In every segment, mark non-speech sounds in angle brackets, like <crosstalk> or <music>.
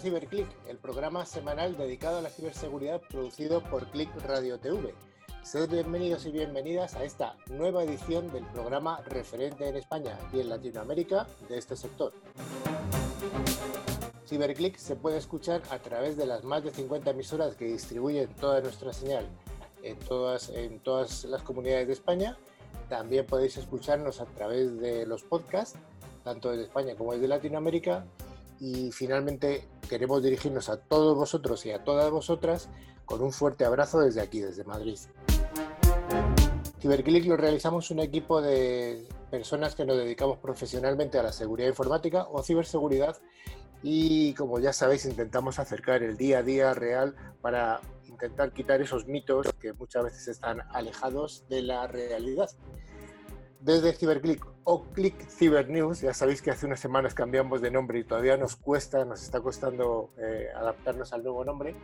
CiberClick, el programa semanal dedicado a la ciberseguridad producido por Click Radio TV. Sed bienvenidos y bienvenidas a esta nueva edición del programa referente en España y en Latinoamérica de este sector. CiberClick se puede escuchar a través de las más de 50 emisoras que distribuyen toda nuestra señal en todas, en todas las comunidades de España. También podéis escucharnos a través de los podcasts, tanto de España como de Latinoamérica, y finalmente queremos dirigirnos a todos vosotros y a todas vosotras con un fuerte abrazo desde aquí, desde Madrid. Ciberclick lo realizamos un equipo de personas que nos dedicamos profesionalmente a la seguridad informática o ciberseguridad y como ya sabéis intentamos acercar el día a día real para intentar quitar esos mitos que muchas veces están alejados de la realidad desde CiberClick o Click News, Ya sabéis que hace unas semanas cambiamos de nombre y todavía nos cuesta, nos está costando eh, adaptarnos al nuevo nombre.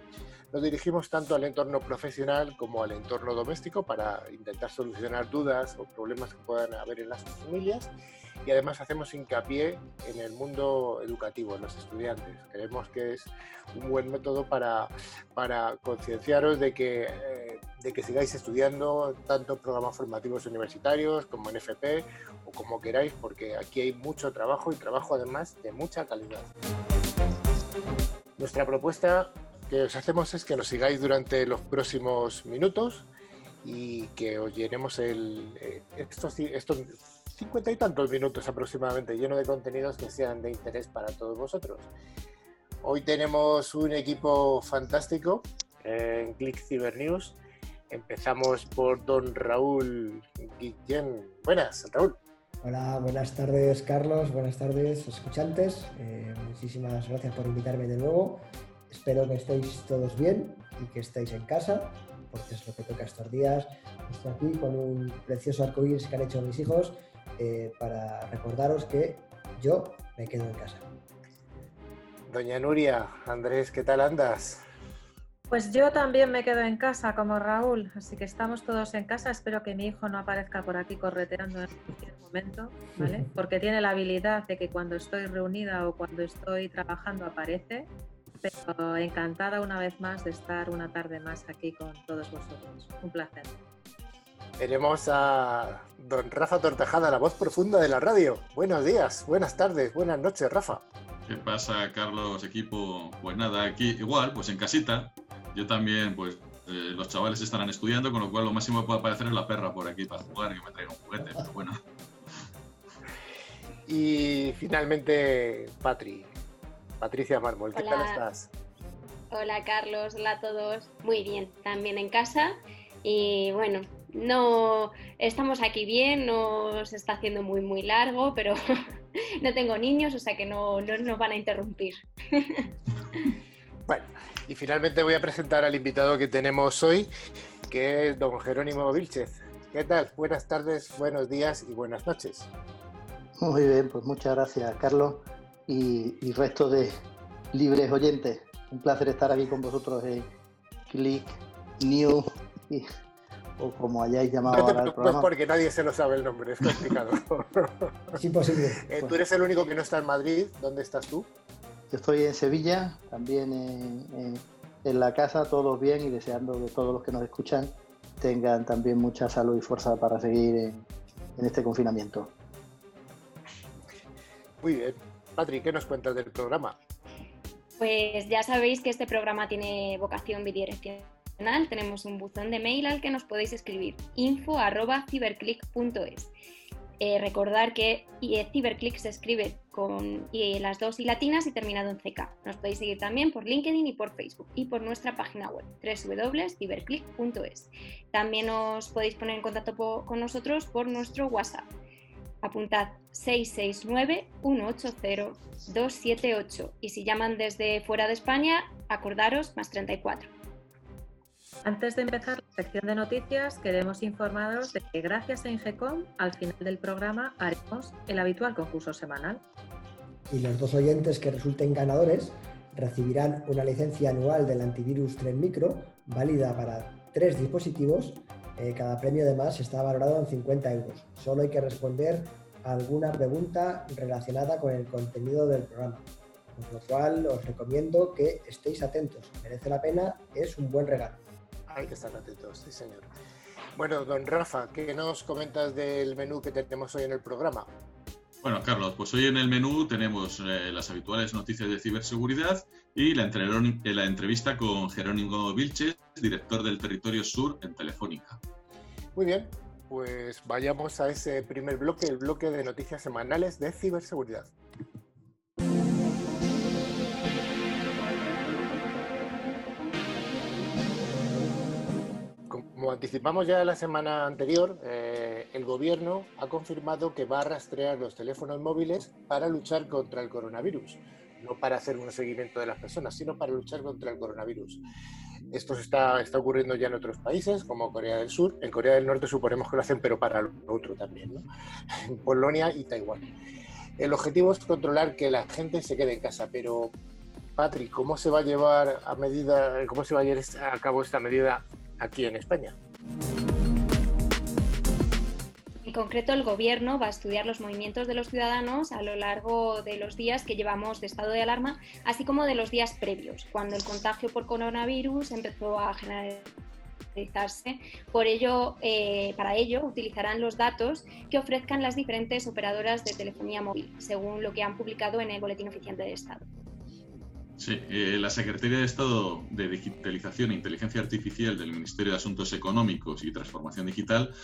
Nos dirigimos tanto al entorno profesional como al entorno doméstico para intentar solucionar dudas o problemas que puedan haber en las familias y además hacemos hincapié en el mundo educativo, en los estudiantes. Creemos que es un buen método para, para concienciaros de que, eh, de que sigáis estudiando tanto programas formativos universitarios como en FP o como queráis, porque aquí hay mucho trabajo y trabajo además de mucha calidad. Nuestra propuesta que os hacemos es que nos sigáis durante los próximos minutos y que os llenemos eh, estos, estos cincuenta y tantos minutos aproximadamente, lleno de contenidos que sean de interés para todos vosotros. Hoy tenemos un equipo fantástico en Click Cyber News. Empezamos por don Raúl Guillén. Buenas, Raúl. Hola, buenas tardes Carlos, buenas tardes escuchantes. Eh, muchísimas gracias por invitarme de nuevo. Espero que estéis todos bien y que estéis en casa, porque es lo que toca estos días. Estoy aquí con un precioso arcoíris que han hecho mis hijos eh, para recordaros que yo me quedo en casa. Doña Nuria, Andrés, ¿qué tal andas? Pues yo también me quedo en casa como Raúl, así que estamos todos en casa. Espero que mi hijo no aparezca por aquí correteando en cualquier momento, ¿vale? <laughs> Porque tiene la habilidad de que cuando estoy reunida o cuando estoy trabajando aparece. Pero encantada una vez más de estar una tarde más aquí con todos vosotros. Un placer. Tenemos a don Rafa Tortajada, la voz profunda de la radio. Buenos días, buenas tardes, buenas noches, Rafa. ¿Qué pasa, Carlos, equipo? Pues nada, aquí igual, pues en casita. Yo también, pues eh, los chavales estarán estudiando, con lo cual lo máximo que puede aparecer es la perra por aquí para jugar y que me traiga un juguete, pero bueno. Y finalmente, Patri, Patricia Mármol, ¿qué tal estás? Hola, Carlos, hola a todos. Muy bien, también en casa. Y bueno, no estamos aquí bien, no se está haciendo muy muy largo, pero <laughs> no tengo niños, o sea que no, nos van a interrumpir. <laughs> bueno, y finalmente voy a presentar al invitado que tenemos hoy, que es don Jerónimo Vilchez. ¿Qué tal? Buenas tardes, buenos días y buenas noches. Muy bien, pues muchas gracias, Carlos, y, resto de libres oyentes. Un placer estar aquí con vosotros en Click New o como hayáis llamado ahora el programa. porque nadie se lo sabe el nombre, es complicado. <laughs> es imposible. Eh, tú eres el único que no está en Madrid, ¿dónde estás tú? Yo estoy en Sevilla, también en, la casa, todos bien y deseando que todos los que nos escuchan tengan también mucha salud y fuerza para seguir en, este confinamiento. Muy bien. Patrick, ¿qué nos cuentas del programa? Pues ya sabéis que este programa tiene vocación bidireccional tenemos un buzón de mail al que nos podéis escribir info.ciberclick.es. Eh, recordar que eh, Ciberclick se escribe con las dos y latinas y terminado en CK. Nos podéis seguir también por LinkedIn y por Facebook y por nuestra página web www.ciberclick.es. También os podéis poner en contacto con nosotros por nuestro WhatsApp. Apuntad 669-180-278 y si llaman desde fuera de España, acordaros más 34. Antes de empezar la sección de noticias, queremos informaros de que gracias a Ingecom, al final del programa haremos el habitual concurso semanal. Y los dos oyentes que resulten ganadores recibirán una licencia anual del antivirus Tren Micro, válida para tres dispositivos. Eh, cada premio además está valorado en 50 euros. Solo hay que responder a alguna pregunta relacionada con el contenido del programa. Por lo cual os recomiendo que estéis atentos. Merece la pena, es un buen regalo. Hay que estar atentos, sí señor. Bueno, don Rafa, ¿qué nos comentas del menú que tenemos hoy en el programa? Bueno, Carlos, pues hoy en el menú tenemos eh, las habituales noticias de ciberseguridad y la, la entrevista con Jerónimo Vilches, director del Territorio Sur en Telefónica. Muy bien, pues vayamos a ese primer bloque, el bloque de noticias semanales de ciberseguridad. Como anticipamos ya la semana anterior, eh, el gobierno ha confirmado que va a rastrear los teléfonos móviles para luchar contra el coronavirus, no para hacer un seguimiento de las personas, sino para luchar contra el coronavirus. Esto está, está ocurriendo ya en otros países, como Corea del Sur. En Corea del Norte suponemos que lo hacen, pero para lo otro también, ¿no? <laughs> En Polonia y Taiwán. El objetivo es controlar que la gente se quede en casa, pero Patrick, ¿cómo se va a llevar a medida, cómo se va a llevar a cabo esta medida aquí en España. En concreto, el Gobierno va a estudiar los movimientos de los ciudadanos a lo largo de los días que llevamos de estado de alarma, así como de los días previos, cuando el contagio por coronavirus empezó a generalizarse. Por ello, eh, para ello, utilizarán los datos que ofrezcan las diferentes operadoras de telefonía móvil, según lo que han publicado en el Boletín Oficial del Estado. Sí, eh, la Secretaría de Estado de Digitalización e Inteligencia Artificial del Ministerio de Asuntos Económicos y Transformación Digital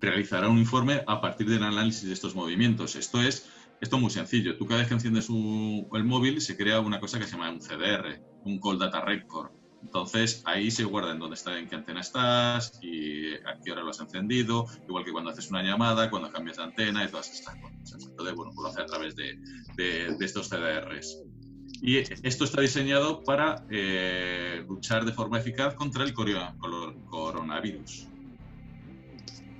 realizará un informe a partir del análisis de estos movimientos. Esto es, esto muy sencillo. Tú cada vez que enciendes el móvil se crea una cosa que se llama un CDR, un Call Data Record. Entonces ahí se guarda en dónde está, en qué antena estás y a qué hora lo has encendido, igual que cuando haces una llamada, cuando cambias de antena y todas estas cosas. Entonces, bueno, lo hace a través de estos CDRs. Y esto está diseñado para eh, luchar de forma eficaz contra el coronavirus.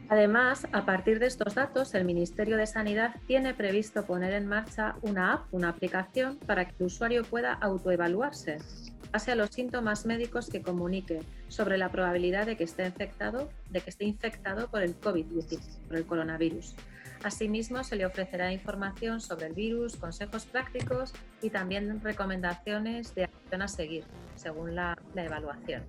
Además, a partir de estos datos, el Ministerio de Sanidad tiene previsto poner en marcha una app, una aplicación, para que el usuario pueda autoevaluarse, base a los síntomas médicos que comunique sobre la probabilidad de que esté infectado, de que esté infectado por el COVID-19, por el coronavirus. Asimismo, se le ofrecerá información sobre el virus, consejos prácticos y también recomendaciones de acción a seguir, según la, evaluación.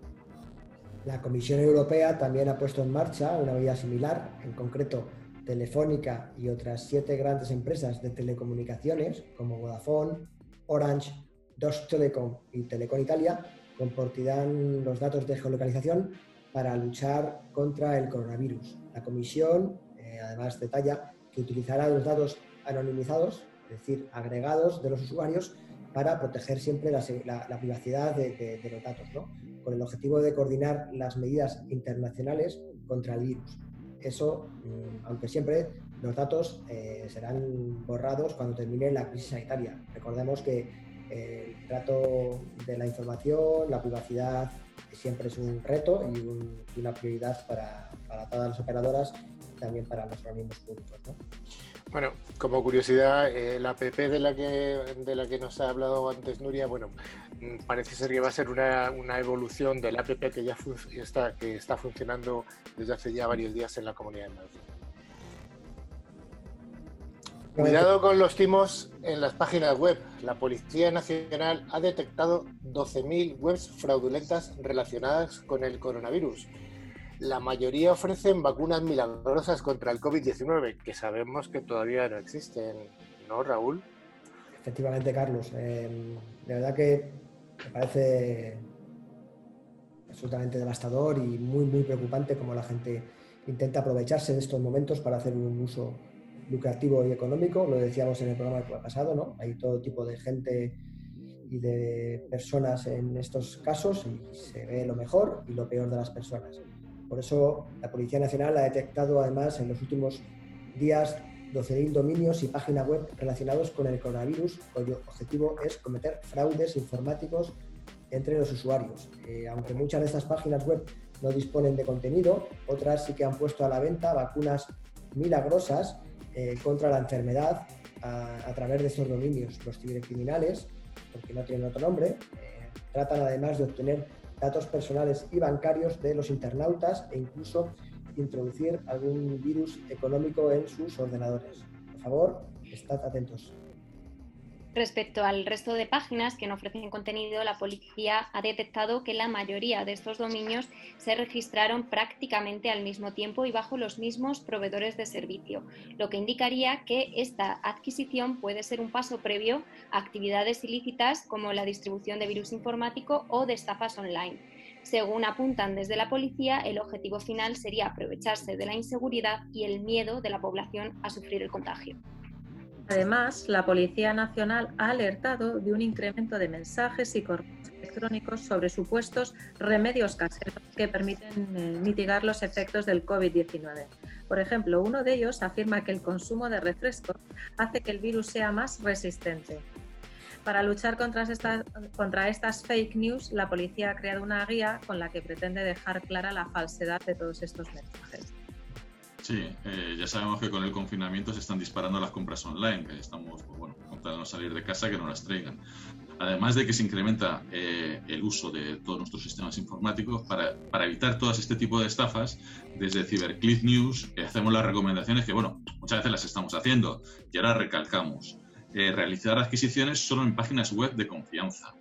La Comisión Europea también ha puesto en marcha una medida similar, en concreto Telefónica y otras siete grandes empresas de telecomunicaciones como Vodafone, Orange, Deutsche Telekom y Telecom Italia compartirán los datos de geolocalización para luchar contra el coronavirus. La Comisión, eh, además, detalla que utilizará los datos anonimizados, es decir, agregados de los usuarios, para proteger siempre la, privacidad de, los datos, ¿no? con el objetivo de coordinar las medidas internacionales contra el virus. Eso, mm, aunque siempre los datos eh, serán borrados cuando termine la crisis sanitaria. Recordemos que eh, el trato de la información, la privacidad, siempre es un reto y, una prioridad para, para todas las operadoras también para los organismos públicos. Bueno, como curiosidad, eh, la app de la, que, de la que nos ha hablado antes Nuria, bueno, mm, parece ser que va a ser una, evolución de la app que ya está, que está funcionando desde hace ya varios días en la Comunidad de Madrid. Cuidado con los timos en las páginas web. La Policía Nacional ha detectado 12.000 webs fraudulentas relacionadas con el coronavirus la mayoría ofrecen vacunas milagrosas contra el COVID-19, que sabemos que todavía no existen, ¿no, Raúl? Efectivamente, Carlos. Eh, de verdad que me parece absolutamente devastador y muy, muy preocupante cómo la gente intenta aprovecharse de estos momentos para hacer un uso lucrativo y económico. Lo decíamos en el programa pasado, ¿no? Hay todo tipo de gente y de personas en estos casos y se ve lo mejor y lo peor de las personas. Por eso la Policía Nacional ha detectado además en los últimos días 12.000 dominios y páginas web relacionados con el coronavirus, cuyo objetivo es cometer fraudes informáticos entre los usuarios. Eh, aunque muchas de estas páginas web no disponen de contenido, otras sí que han puesto a la venta vacunas milagrosas eh, contra la enfermedad a, través de estos dominios. Los cibercriminales, porque no tienen otro nombre, eh, tratan además de obtener datos personales y bancarios de los internautas e incluso introducir algún virus económico en sus ordenadores. Por favor, estad atentos. Respecto al resto de páginas que no ofrecen contenido, la policía ha detectado que la mayoría de estos dominios se registraron prácticamente al mismo tiempo y bajo los mismos proveedores de servicio, lo que indicaría que esta adquisición puede ser un paso previo a actividades ilícitas como la distribución de virus informático o de estafas online. Según apuntan desde la policía, el objetivo final sería aprovecharse de la inseguridad y el miedo de la población a sufrir el contagio. Además, la Policía Nacional ha alertado de un incremento de mensajes y correos electrónicos sobre supuestos remedios caseros que permiten eh, mitigar los efectos del COVID-19. Por ejemplo, uno de ellos afirma que el consumo de refrescos hace que el virus sea más resistente. Para luchar contra estas, contra estas fake news, la policía ha creado una guía con la que pretende dejar clara la falsedad de todos estos mensajes. Sí, eh, ya sabemos que con el confinamiento se están disparando las compras online, que estamos, pues, bueno, contando salir de casa que no las traigan. Además de que se incrementa eh, el uso de todos nuestros sistemas informáticos para, para, evitar todas este tipo de estafas, desde CyberClick News eh, hacemos las recomendaciones que, bueno, muchas veces las estamos haciendo y ahora recalcamos. realizar adquisiciones solo en páginas web de confianza.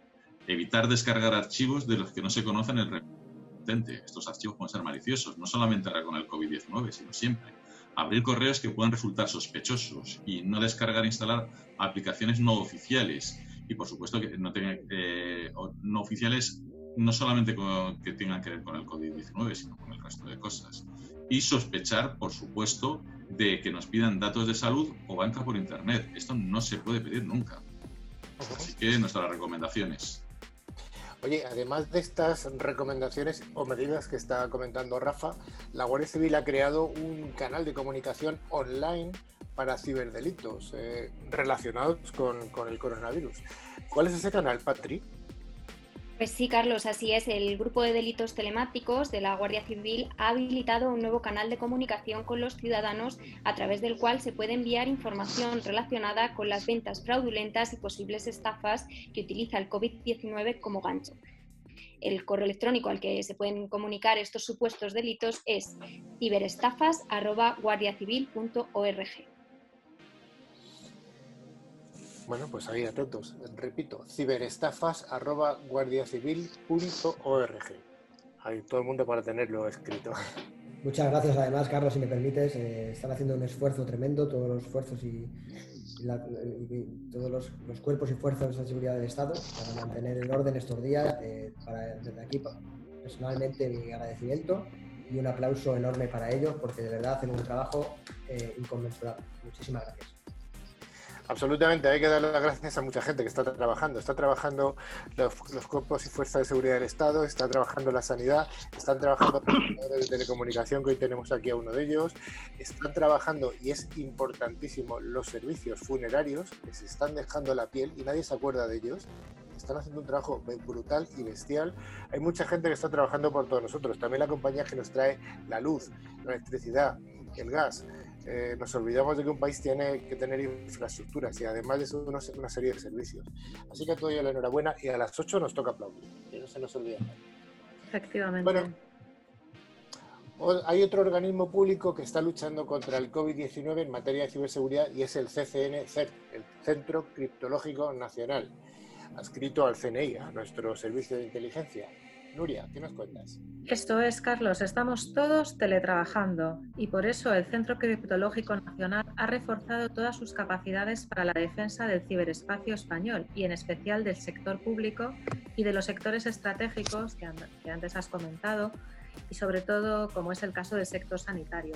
Evitar descargar archivos de los que no se conocen el estos archivos pueden ser maliciosos, no solamente ahora con el COVID-19, sino siempre. Abrir correos que puedan resultar sospechosos y no descargar e instalar aplicaciones no oficiales. Y por supuesto que no, eh, no oficiales no solamente que tengan que ver con el COVID-19, sino con el resto de cosas. Y sospechar, por supuesto, de que nos pidan datos de salud o banca por Internet. Esto no se puede pedir nunca. Así que nuestras recomendaciones. Oye, además de estas recomendaciones o medidas que está comentando Rafa, la Guardia Civil ha creado un canal de comunicación online para ciberdelitos eh, relacionados con, con, el coronavirus. ¿Cuál es ese canal, Patri? Pues sí, Carlos, así es. El grupo de delitos telemáticos de la Guardia Civil ha habilitado un nuevo canal de comunicación con los ciudadanos a través del cual se puede enviar información relacionada con las ventas fraudulentas y posibles estafas que utiliza el COVID-19 como gancho. El correo electrónico al que se pueden comunicar estos supuestos delitos es ciberestafas.guardiacivil.org. Bueno, pues ahí atentos. Repito, ciberestafas.guardiacivil.org. Ahí todo el mundo para tenerlo escrito. Muchas gracias además, Carlos, si me permites. Eh, están haciendo un esfuerzo tremendo, todos los esfuerzos y, todos los, cuerpos y fuerzas de seguridad del Estado para mantener el orden estos días. Eh, para, desde aquí, personalmente, mi agradecimiento y un aplauso enorme para ellos porque de verdad hacen un trabajo eh, inconmensurable. Muchísimas gracias. Absolutamente, hay que dar las gracias a mucha gente que está trabajando. Está trabajando los, cuerpos y fuerzas de seguridad del Estado, está trabajando la sanidad, están trabajando los de telecomunicación, que hoy tenemos aquí a uno de ellos, están trabajando, y es importantísimo, los servicios funerarios, que se están dejando la piel y nadie se acuerda de ellos. Están haciendo un trabajo brutal y bestial. Hay mucha gente que está trabajando por todos nosotros. También la compañía que nos trae la luz, la electricidad, el gas. Eh, nos olvidamos de que un país tiene que tener infraestructuras y además de eso una, serie de servicios. Así que a todo ello la enhorabuena y a las 8 nos toca aplaudir, que no se nos olvide. Efectivamente. Bueno, hay otro organismo público que está luchando contra el COVID-19 en materia de ciberseguridad y es el CCN, CERT, el Centro Criptológico Nacional, adscrito al CNI, a nuestro servicio de inteligencia. Nuria, ¿qué nos cuentas? Esto es, Carlos, estamos todos teletrabajando y por eso el Centro Criptológico Nacional ha reforzado todas sus capacidades para la defensa del ciberespacio español y en especial del sector público y de los sectores estratégicos que, antes has comentado y sobre todo como es el caso del sector sanitario.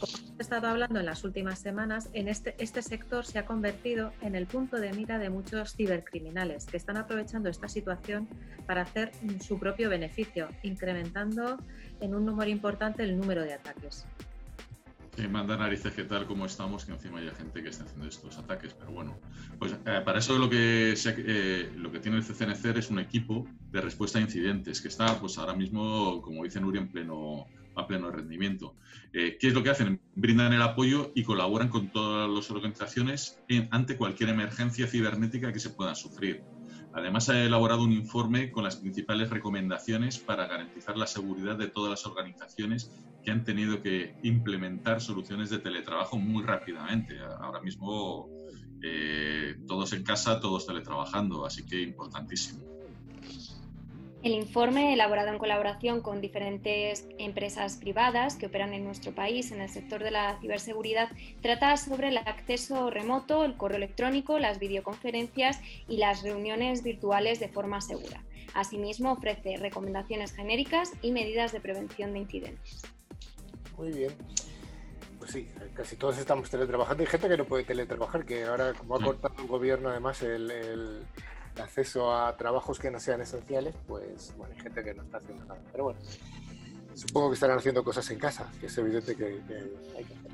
Como he estado hablando en las últimas semanas, en este, este sector se ha convertido en el punto de mira de muchos cibercriminales que están aprovechando esta situación para hacer su propio beneficio, incrementando en un número importante el número de ataques. Que manda narices que tal como estamos, que encima hay gente que está haciendo estos ataques. Pero bueno, pues eh, para eso lo que, eh, lo que tiene el CCNCER es un equipo de respuesta a incidentes que está pues ahora mismo, como dice Nuria, en pleno a pleno rendimiento. Eh, ¿Qué es lo que hacen? Brindan el apoyo y colaboran con todas las organizaciones ante cualquier emergencia cibernética que se pueda sufrir. Además, ha elaborado un informe con las principales recomendaciones para garantizar la seguridad de todas las organizaciones que han tenido que implementar soluciones de teletrabajo muy rápidamente. Ahora mismo eh, todos en casa, todos teletrabajando, así que importantísimo. El informe, elaborado en colaboración con diferentes empresas privadas que operan en nuestro país en el sector de la ciberseguridad, trata sobre el acceso remoto, el correo electrónico, las videoconferencias y las reuniones virtuales de forma segura. Asimismo, ofrece recomendaciones genéricas y medidas de prevención de incidentes. Muy bien. Pues sí, casi todos estamos teletrabajando. Hay gente que no puede teletrabajar, que ahora, como ha cortado el gobierno, además, el acceso a trabajos que no sean esenciales, pues bueno, hay gente que no está haciendo nada. Pero bueno, supongo que estarán haciendo cosas en casa, que es evidente que, hay que hacer.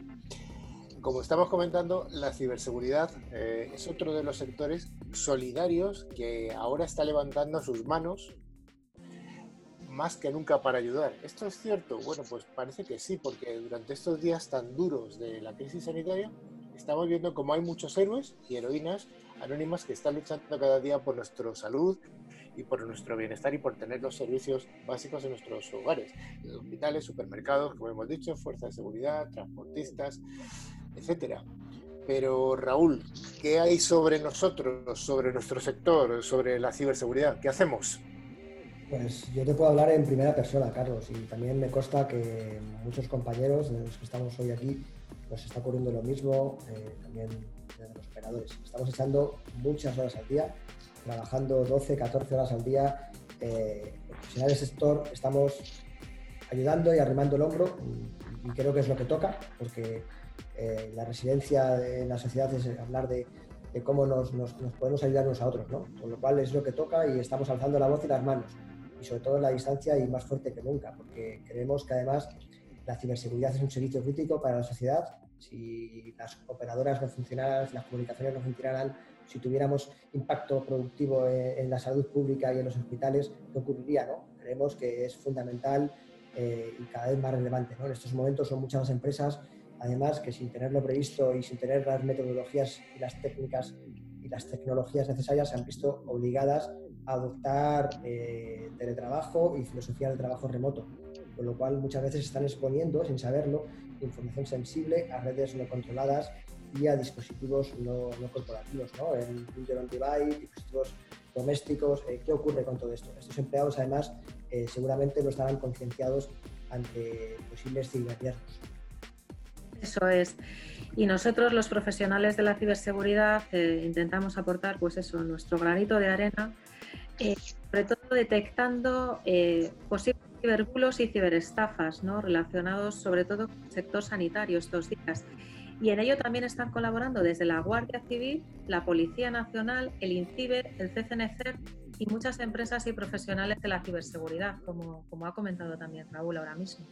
Como estamos comentando, la ciberseguridad eh, es otro de los sectores solidarios que ahora está levantando sus manos más que nunca para ayudar. ¿Esto es cierto? Bueno, pues parece que sí, porque durante estos días tan duros de la crisis sanitaria, estamos viendo como hay muchos héroes y heroínas anónimas que están luchando cada día por nuestra salud y por nuestro bienestar y por tener los servicios básicos en nuestros hogares, hospitales, supermercados, como hemos dicho, fuerzas de seguridad, transportistas, etcétera. Pero Raúl, ¿qué hay sobre nosotros, sobre nuestro sector, sobre la ciberseguridad? ¿Qué hacemos? Pues yo te puedo hablar en primera persona, Carlos, y también me consta que muchos compañeros de los que estamos hoy aquí nos está ocurriendo lo mismo, eh, también de los operadores. Estamos echando muchas horas al día, trabajando 12, 14 horas al día. Eh, profesionales del sector estamos ayudando y arrimando el hombro y, creo que es lo que toca, porque eh, la residencia en la sociedad es hablar de, cómo nos, podemos ayudar unos a otros, ¿no? Con lo cual es lo que toca y estamos alzando la voz y las manos, y sobre todo en la distancia y más fuerte que nunca, porque creemos que además la ciberseguridad es un servicio crítico para la sociedad. Si las operadoras no funcionaran, si las comunicaciones no funcionaran, si tuviéramos impacto productivo en, la salud pública y en los hospitales, ¿qué ocurriría? No? Creemos que es fundamental eh, y cada vez más relevante. ¿no? En estos momentos son muchas las empresas, además, que sin tenerlo previsto y sin tener las metodologías y las técnicas y las tecnologías necesarias se han visto obligadas a adoptar eh, teletrabajo y filosofía de trabajo remoto con lo cual muchas veces están exponiendo, sin saberlo, información sensible a redes no controladas y a dispositivos no, corporativos, ¿no? En user on device, dispositivos domésticos. Eh, ¿Qué ocurre con todo esto? Estos empleados, además, eh, seguramente no estarán concienciados ante posibles ciberriesgos. Eso es. Y nosotros, los profesionales de la ciberseguridad, eh, intentamos aportar, pues eso, nuestro granito de arena, sobre todo detectando posibles ciberbulos y ciberestafas, ¿no? relacionados sobre todo con el sector sanitario estos días. Y en ello también están colaborando desde la Guardia Civil, la Policía Nacional, el INCIBER, el CCNCER y muchas empresas y profesionales de la ciberseguridad, como, como ha comentado también Raúl ahora mismo.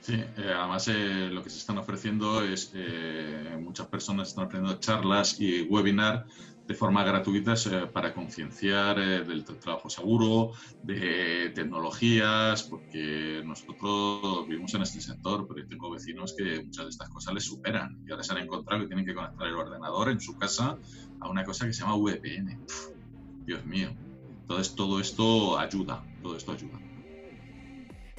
Sí, eh, además eh, lo que se están ofreciendo es, eh, muchas personas están ofreciendo charlas y webinar de forma gratuita para concienciar del trabajo seguro, de tecnologías, porque nosotros vivimos en este sector, pero tengo vecinos que muchas de estas cosas les superan y ahora se han encontrado que tienen que conectar el ordenador en su casa a una cosa que se llama VPN. Dios mío. Entonces todo esto ayuda, todo esto ayuda.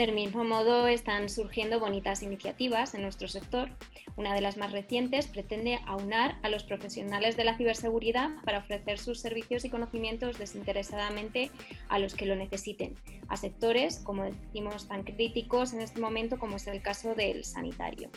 Del mismo modo, están surgiendo bonitas iniciativas en nuestro sector. Una de las más recientes pretende aunar a los profesionales de la ciberseguridad para ofrecer sus servicios y conocimientos desinteresadamente a los que lo necesiten, a sectores, como decimos, tan críticos en este momento como es el caso del sanitario.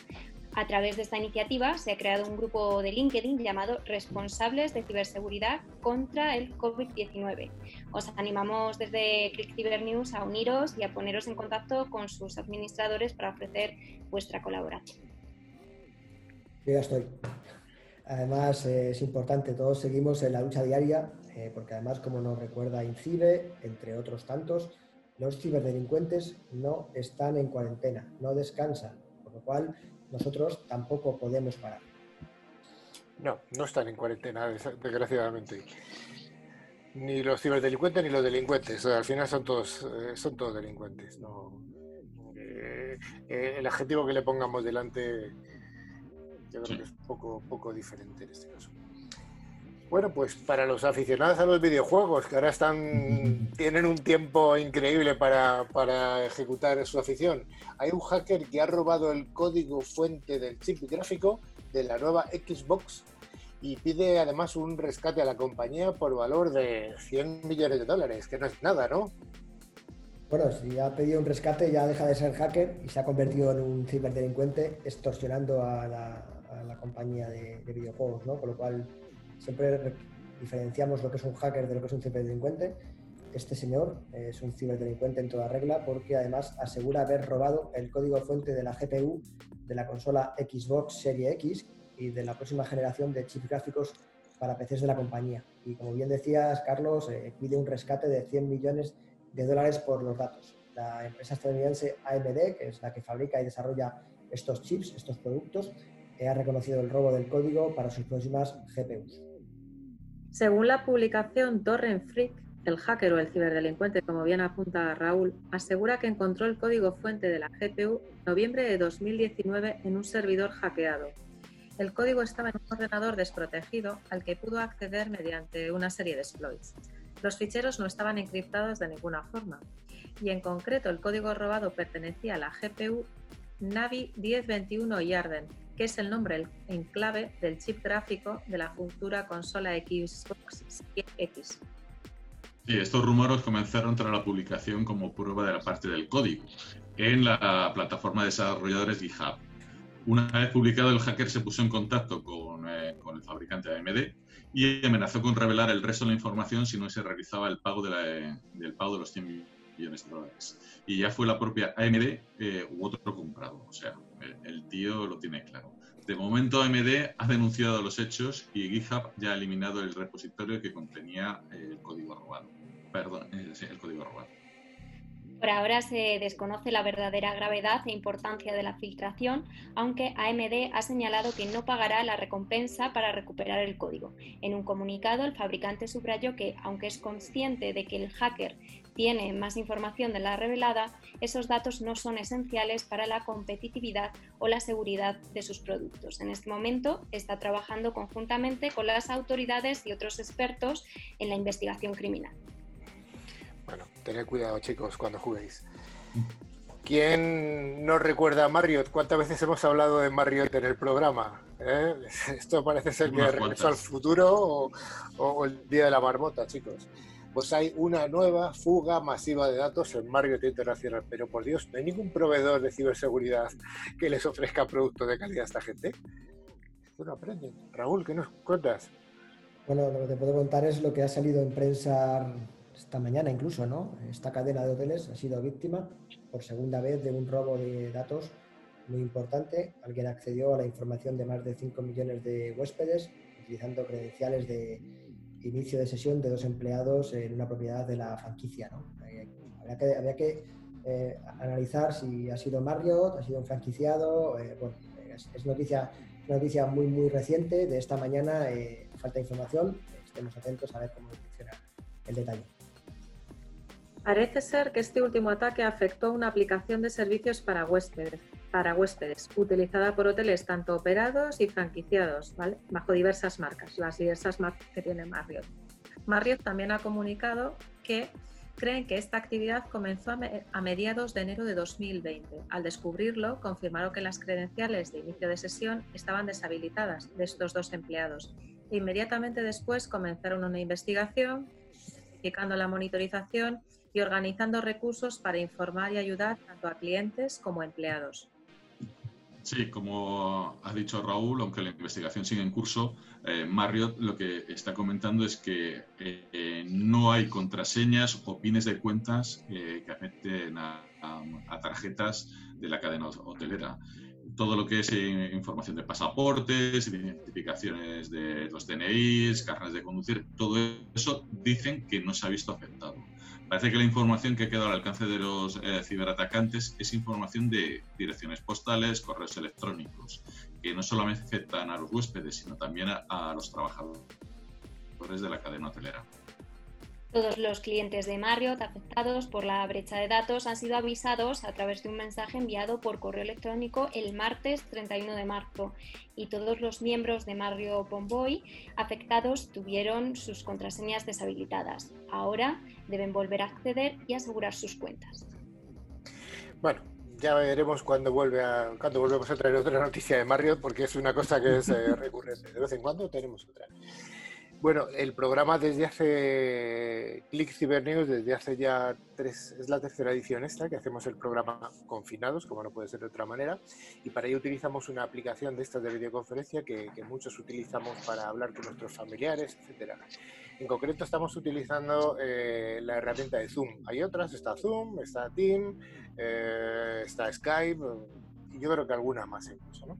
A través de esta iniciativa se ha creado un grupo de LinkedIn llamado Responsables de Ciberseguridad contra el COVID-19. Os animamos desde Click Cyber News a uniros y a poneros en contacto con sus administradores para ofrecer vuestra colaboración. Yo ya estoy. Además, es importante, todos seguimos en la lucha diaria, eh, porque además, como nos recuerda INCIBE, entre otros tantos, los ciberdelincuentes no están en cuarentena, no descansan, lo cual nosotros tampoco podemos parar. No, no están en cuarentena, desgraciadamente. Ni los ciberdelincuentes ni los delincuentes. al final son todos, eh, son todos delincuentes. Eh, eh, el adjetivo que le pongamos delante, yo creo que es poco, poco diferente en este caso. Bueno, pues para los aficionados a los videojuegos, que ahora están, tienen un tiempo increíble para, para, ejecutar su afición, hay un hacker que ha robado el código fuente del chip gráfico de la nueva Xbox y pide además un rescate a la compañía por valor de 100 millones de dólares, que no es nada, ¿no? Bueno, si ha pedido un rescate ya deja de ser hacker y se ha convertido en un ciberdelincuente extorsionando a la, compañía de, de, videojuegos, ¿no? Con lo cual siempre diferenciamos lo que es un hacker de lo que es un ciberdelincuente. Este señor es un ciberdelincuente en toda regla porque además asegura haber robado el código fuente de la GPU de la consola Xbox Serie X y de la próxima generación de chips gráficos para PCs de la compañía. Y como bien decías, Carlos, eh, pide un rescate de 100 millones de dólares por los datos. La empresa estadounidense AMD, que es la que fabrica y desarrolla estos chips, estos productos, ha reconocido el robo del código para sus próximas GPUs. Según la publicación Torrent Freak, el hacker o el ciberdelincuente, como bien apunta Raúl, asegura que encontró el código fuente de la GPU en noviembre de 2019 en un servidor hackeado. El código estaba en un ordenador desprotegido al que pudo acceder mediante una serie de exploits. Los ficheros no estaban encriptados de ninguna forma y en concreto el código robado pertenecía a la GPU Navi 1021 Yarden, que es el nombre en clave del chip gráfico de la futura consola Xbox X. Sí, estos rumores comenzaron tras la publicación como prueba de la parte del código en la plataforma de desarrolladores GitHub. Una vez publicado, el hacker se puso en contacto con, eh, con el fabricante AMD y amenazó con revelar el resto de la información si no se realizaba el pago de la, del pago de los 100 Y ya fue la propia AMD eh, u otro comprado. O sea, el, tío lo tiene claro. De momento AMD ha denunciado los hechos y GitHub ya ha eliminado el repositorio que contenía el código robado. Perdón, eh, el código robado. Por ahora se desconoce la verdadera gravedad e importancia de la filtración, aunque AMD ha señalado que no pagará la recompensa para recuperar el código. En un comunicado, el fabricante subrayó que, aunque es consciente de que el hacker tiene más información de la revelada, esos datos no son esenciales para la competitividad o la seguridad de sus productos. En este momento está trabajando conjuntamente con las autoridades y otros expertos en la investigación criminal. Bueno, tened cuidado chicos cuando juguéis. ¿Quién no recuerda a Marriott? ¿Cuántas veces hemos hablado de Marriott en el programa? ¿Eh? <laughs> Esto parece ser que regresó al futuro o, el día de la marmota, chicos. Pues hay una nueva fuga masiva de datos en Marriott Internacional. Pero por Dios, ¿no hay ningún proveedor de ciberseguridad que les ofrezca productos de calidad a esta gente? Esto no aprenden. Raúl, ¿qué nos cuentas? Bueno, lo que te puedo contar es lo que ha salido en prensa esta mañana incluso, ¿no? Esta cadena de hoteles ha sido víctima por segunda vez de un robo de datos muy importante. Alguien accedió a la información de más de 5 millones de huéspedes utilizando credenciales de inicio de sesión de dos empleados en una propiedad de la franquicia. ¿no? Eh, habría que, eh, analizar si ha sido Marriott, ha sido un franquiciado. Eh, bueno, es, noticia, noticia muy, muy reciente de esta mañana. falta información. Estemos atentos a ver cómo funciona el detalle. Parece ser que este último ataque afectó una aplicación de servicios para huéspedes, para huéspedes, utilizada por hoteles tanto operados y franquiciados, bajo diversas marcas, las diversas marcas que tiene Marriott. Marriott también ha comunicado que creen que esta actividad comenzó a, mediados de enero de 2020. Al descubrirlo, confirmaron que las credenciales de inicio de sesión estaban deshabilitadas de estos dos empleados. Inmediatamente después comenzaron una investigación, identificando la monitorización y organizando recursos para informar y ayudar tanto a clientes como a empleados. Sí, como ha dicho Raúl, aunque la investigación sigue en curso, eh, Marriott lo que está comentando es que eh, no hay contraseñas o pines de cuentas eh, que afecten a, tarjetas de la cadena hotelera. Todo lo que es información de pasaportes, identificaciones de los DNIs, carnes de conducir, todo eso dicen que no se ha visto afectado. Parece que la información que ha quedado al alcance de los eh, ciberatacantes es información de direcciones postales, correos electrónicos, que no solamente afectan a los huéspedes, sino también a, los trabajadores de la cadena hotelera. Todos los clientes de Marriott afectados por la brecha de datos han sido avisados a través de un mensaje enviado por correo electrónico el martes 31 de marzo y todos los miembros de Marriott Bonvoy afectados tuvieron sus contraseñas deshabilitadas. Ahora deben volver a acceder y asegurar sus cuentas. Bueno, ya veremos cuando vuelve cuando volvemos a traer otra noticia de Marriott, porque es una cosa que es eh, recurrente. De vez en cuando tenemos otra. Bueno, el programa desde hace Click Cybernews, desde hace ya tres, es la tercera edición esta, que hacemos el programa confinados, como no puede ser de otra manera, y para ello utilizamos una aplicación de estas de videoconferencia que, muchos utilizamos para hablar con nuestros familiares, etcétera. En concreto estamos utilizando eh, la herramienta de Zoom. Hay otras, está Zoom, está Team, eh, está Skype, yo creo que algunas más incluso, ¿no?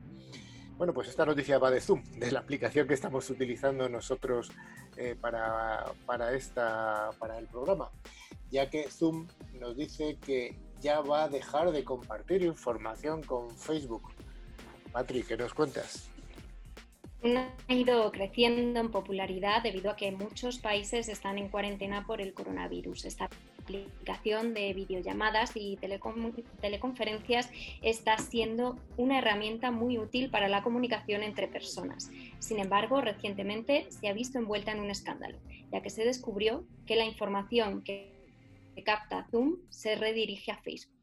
Bueno, pues esta noticia va de Zoom, de la aplicación que estamos utilizando nosotros eh, para, para, esta, para el programa, ya que Zoom nos dice que ya va a dejar de compartir información con Facebook. Patrick, ¿qué nos cuentas? Ha ido creciendo en popularidad debido a que muchos países están en cuarentena por el coronavirus. Esta aplicación de videollamadas y teleconferencias está siendo una herramienta muy útil para la comunicación entre personas. Sin embargo, recientemente se ha visto envuelta en un escándalo, ya que se descubrió que la información que capta Zoom se redirige a Facebook.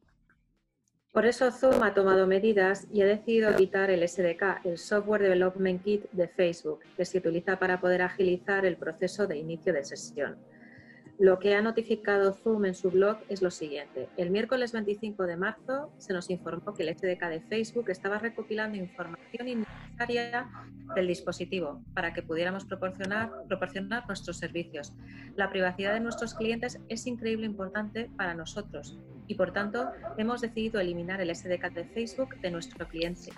Por eso Zoom ha tomado medidas y ha decidido quitar el SDK, el Software Development Kit de Facebook, que se utiliza para poder agilizar el proceso de inicio de sesión. Lo que ha notificado Zoom en su blog es lo siguiente. El miércoles 25 de marzo se nos informó que el SDK de Facebook estaba recopilando información innecesaria del dispositivo para que pudiéramos proporcionar, nuestros servicios. La privacidad de nuestros clientes es increíble importante para nosotros y, por tanto, hemos decidido eliminar el SDK de Facebook de nuestro cliente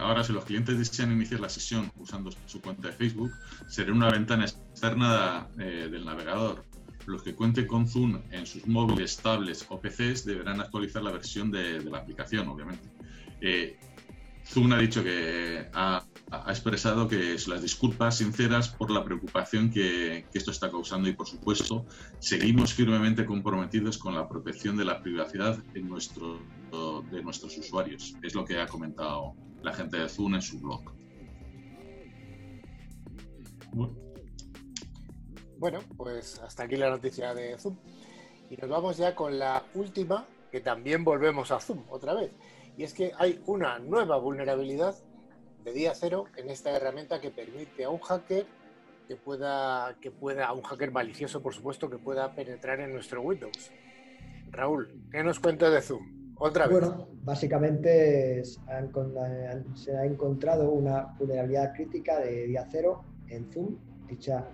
Ahora, si los clientes desean iniciar la sesión usando su cuenta de Facebook, será una ventana externa eh, del navegador. Los que cuenten con Zoom en sus móviles, tablets o PCs deberán actualizar la versión de, la aplicación, obviamente. Eh, Zoom ha dicho que ha, expresado que las disculpas sinceras por la preocupación que, esto está causando y, por supuesto, seguimos firmemente comprometidos con la protección de la privacidad de nuestros usuarios. Es lo que ha comentado la gente de Zoom en su blog. Bueno. pues hasta aquí la noticia de Zoom. Y nos vamos ya con la última, que también volvemos a Zoom otra vez. Y es que hay una nueva vulnerabilidad de día cero en esta herramienta que permite a un hacker que pueda, que pueda, a un hacker malicioso, por supuesto, que pueda penetrar en nuestro Windows. Raúl, ¿qué nos cuenta de Zoom? Bueno, básicamente se ha encontrado una vulnerabilidad crítica de día cero en Zoom. Dicha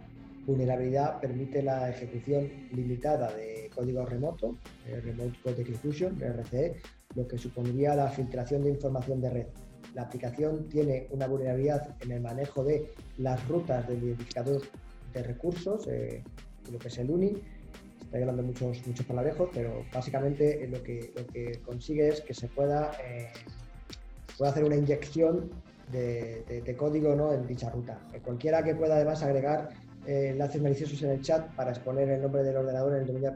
vulnerabilidad permite la ejecución limitada de código remoto, Remote Code Execution, RCE, lo que supondría la filtración de información de red. La aplicación tiene una vulnerabilidad en el manejo de las rutas del identificador de recursos, eh, lo que es el UNI, estoy hablando muchos, muchos palabrejos, pero básicamente eh, lo que, lo que consigue es que se pueda, eh, pueda hacer una inyección de, código ¿no? en dicha ruta. Eh, cualquiera que pueda además agregar enlaces maliciosos en el chat para exponer el nombre del ordenador en el dominio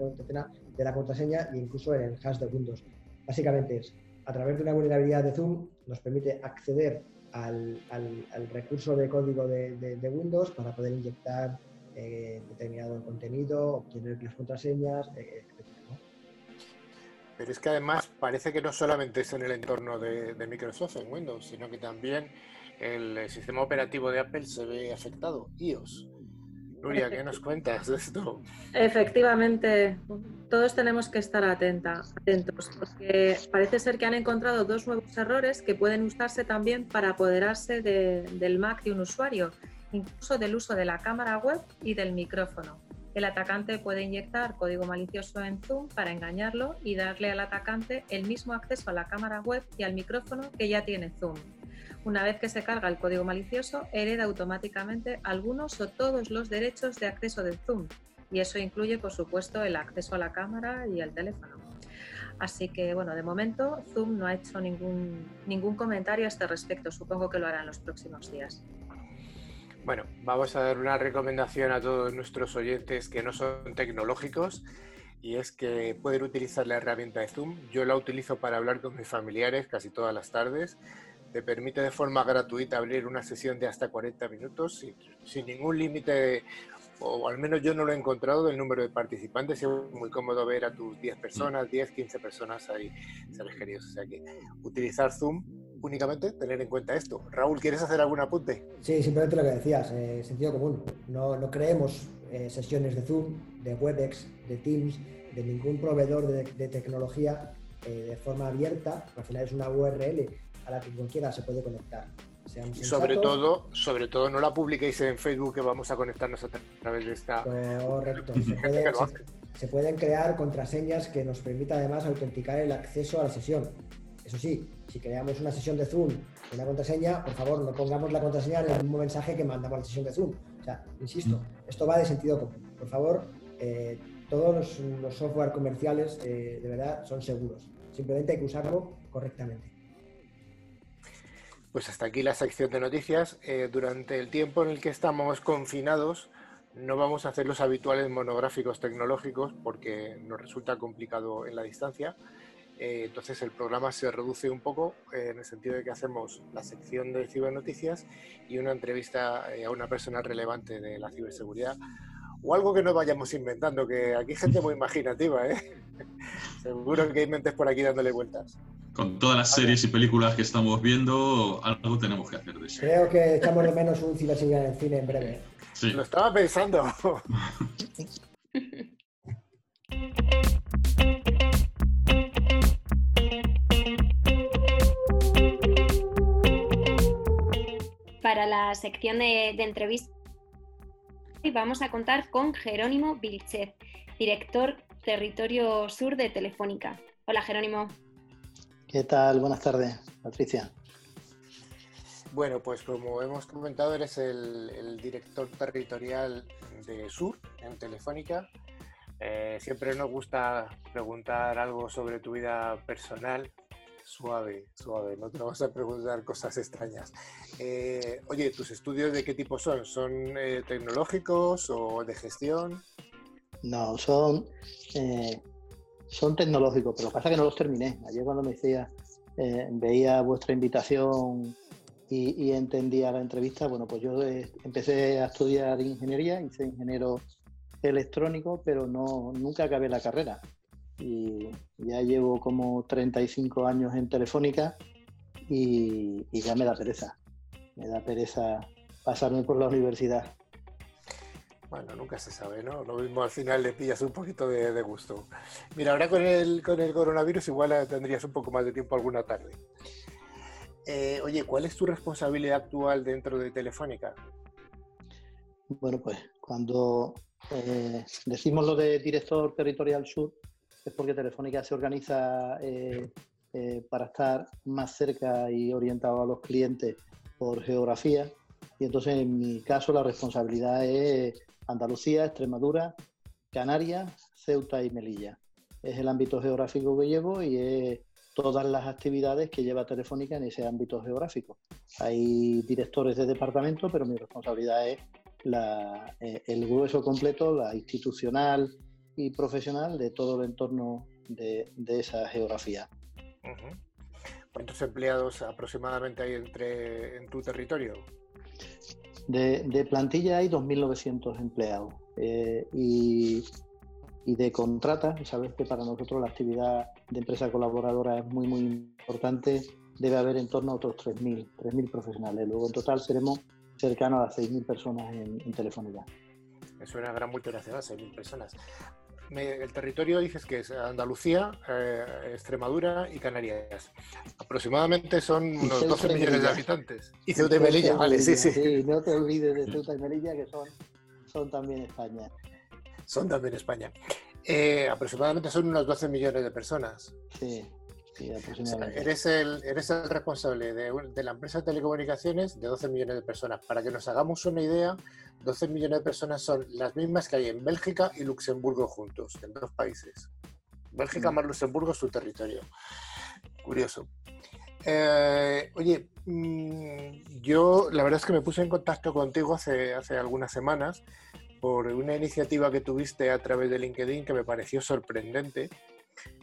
de la contraseña e incluso en el hash de Windows. Básicamente es, a través de una vulnerabilidad de Zoom, nos permite acceder al, al, recurso de código de, de Windows para poder inyectar eh, determinado contenido, obtener las contraseñas, eh, etc. Pero es que además parece que no solamente es en el entorno de, Microsoft, en Windows, sino que también el sistema operativo de Apple se ve afectado, iOS. Nuria, ¿qué nos cuentas de esto? Efectivamente, todos tenemos que estar atenta, atentos, porque parece ser que han encontrado dos nuevos errores que pueden usarse también para apoderarse del Mac de un usuario incluso del uso de la cámara web y del micrófono. El atacante puede inyectar código malicioso en Zoom para engañarlo y darle al atacante el mismo acceso a la cámara web y al micrófono que ya tiene Zoom. Una vez que se carga el código malicioso, hereda automáticamente algunos o todos los derechos de acceso de Zoom, y eso incluye, por supuesto, el acceso a la cámara y al teléfono. Así que, bueno, de momento Zoom no ha hecho ningún, ningún comentario a este respecto. Supongo que lo hará en los próximos días. Bueno, vamos a dar una recomendación a todos nuestros oyentes que no son tecnológicos y es que pueden utilizar la herramienta de Zoom. Yo la utilizo para hablar con mis familiares casi todas las tardes. Te permite de forma gratuita abrir una sesión de hasta 40 minutos sin, ningún límite o al menos yo no lo he encontrado del número de participantes. Es muy cómodo ver a tus 10 personas, 10, 15 personas ahí, seres queridos. O sea que utilizar Zoom únicamente, tener en cuenta esto. Raúl, ¿quieres hacer algún apunte? Sí, simplemente lo que decías, eh, sentido común. No, no creemos eh, sesiones de Zoom, de WebEx, de Teams, de ningún proveedor de, de tecnología eh, de forma abierta. Al final es una URL a la que cualquiera se puede conectar. Y sobre todo, sobre todo no la publiquéis en Facebook que vamos a conectarnos a través de esta. Correcto. <laughs> Se, pueden crear contraseñas que nos permita además autenticar el acceso a la sesión. Eso sí, si creamos una sesión de Zoom una contraseña, por favor, no pongamos la contraseña en el mismo mensaje que mandamos a la sesión de Zoom. O sea, insisto, esto va de sentido común. Por favor, eh, todos los, software comerciales eh, de verdad son seguros. Simplemente hay que usarlo correctamente. Pues hasta aquí la sección de noticias. Eh, durante el tiempo en el que estamos confinados, no vamos a hacer los habituales monográficos tecnológicos porque nos resulta complicado en la distancia. Eh, entonces el programa se reduce un poco eh, en el sentido de que hacemos la sección de cibernoticias y una entrevista a una persona relevante de la ciberseguridad o algo que no vayamos inventando, que aquí hay gente muy imaginativa, ¿eh? <laughs> Seguro que hay mentes por aquí dándole vueltas. Con todas las series y películas que estamos viendo, algo tenemos que hacer de eso. Creo que echamos de menos un ciberseguridad en el cine en breve. Sí. Lo estaba pensando. <laughs> Para la sección de, de entrevistas vamos a contar con Jerónimo Vilchez, director Territorio Sur de Telefónica. Hola Jerónimo. ¿Qué tal? Buenas tardes, Patricia. Bueno, pues como hemos comentado, eres el, director territorial de Sur en Telefónica. Eh, siempre nos gusta preguntar algo sobre tu vida personal. Suave, suave, no te vamos a preguntar cosas extrañas. Eh, oye, ¿tus estudios de qué tipo son? ¿Son eh, tecnológicos o de gestión? No, son, eh, son tecnológicos, pero pasa que no los terminé. Ayer cuando me decía, eh, veía vuestra invitación y, entendía la entrevista, bueno, pues yo eh, empecé a estudiar ingeniería, hice ingeniero electrónico, pero no, nunca acabé la carrera. Y ya llevo como 35 años en Telefónica y ya me da pereza. Me da pereza pasarme por la universidad. Bueno, nunca se sabe, ¿no? Lo mismo al final le pillas un poquito de, gusto. Mira, ahora con el, con el coronavirus igual tendrías un poco más de tiempo alguna tarde. Eh, oye, ¿cuál es tu responsabilidad actual dentro de Telefónica? Bueno, pues cuando eh, decimos lo de director territorial sur, es porque Telefónica se organiza para estar más cerca y orientado a los clientes por geografía. Y entonces en mi caso la responsabilidad es Andalucía, Extremadura, Canarias, Ceuta y Melilla. Es el ámbito geográfico que llevo y es todas las actividades que lleva Telefónica en ese ámbito geográfico. Hay directores de departamento, pero mi responsabilidad es eh, el grueso completo, la institucional y profesional de todo el entorno de, esa geografía. ¿Cuántos empleados aproximadamente hay entre, en tu territorio? De, plantilla hay 2.900 empleados eh, y, de contrata, sabes que para nosotros la actividad de empresa colaboradora es muy, muy importante, debe haber en torno a otros 3.000, 3.000 profesionales. Luego en total seremos cercanos a las 6.000 personas en, en Telefónica. Es una gran multinacional, 6.000 personas el territorio dices que es Andalucía, eh, Extremadura y Canarias. Aproximadamente son unos 12 millones de habitantes. Y Ceuta y Melilla, vale, sí, sí. no te olvides de Ceuta y Melilla, que son, son también España. Son también España. Eh, aproximadamente son unos 12 millones de personas. Sí. Sí, eres, el, eres el responsable de, de, la empresa de telecomunicaciones de 12 millones de personas. Para que nos hagamos una idea, 12 millones de personas son las mismas que hay en Bélgica y Luxemburgo juntos, en dos países. Bélgica mm. más Luxemburgo es su territorio. Curioso. Eh, oye, mm, yo la verdad es que me puse en contacto contigo hace, hace algunas semanas por una iniciativa que tuviste a través de LinkedIn que me pareció sorprendente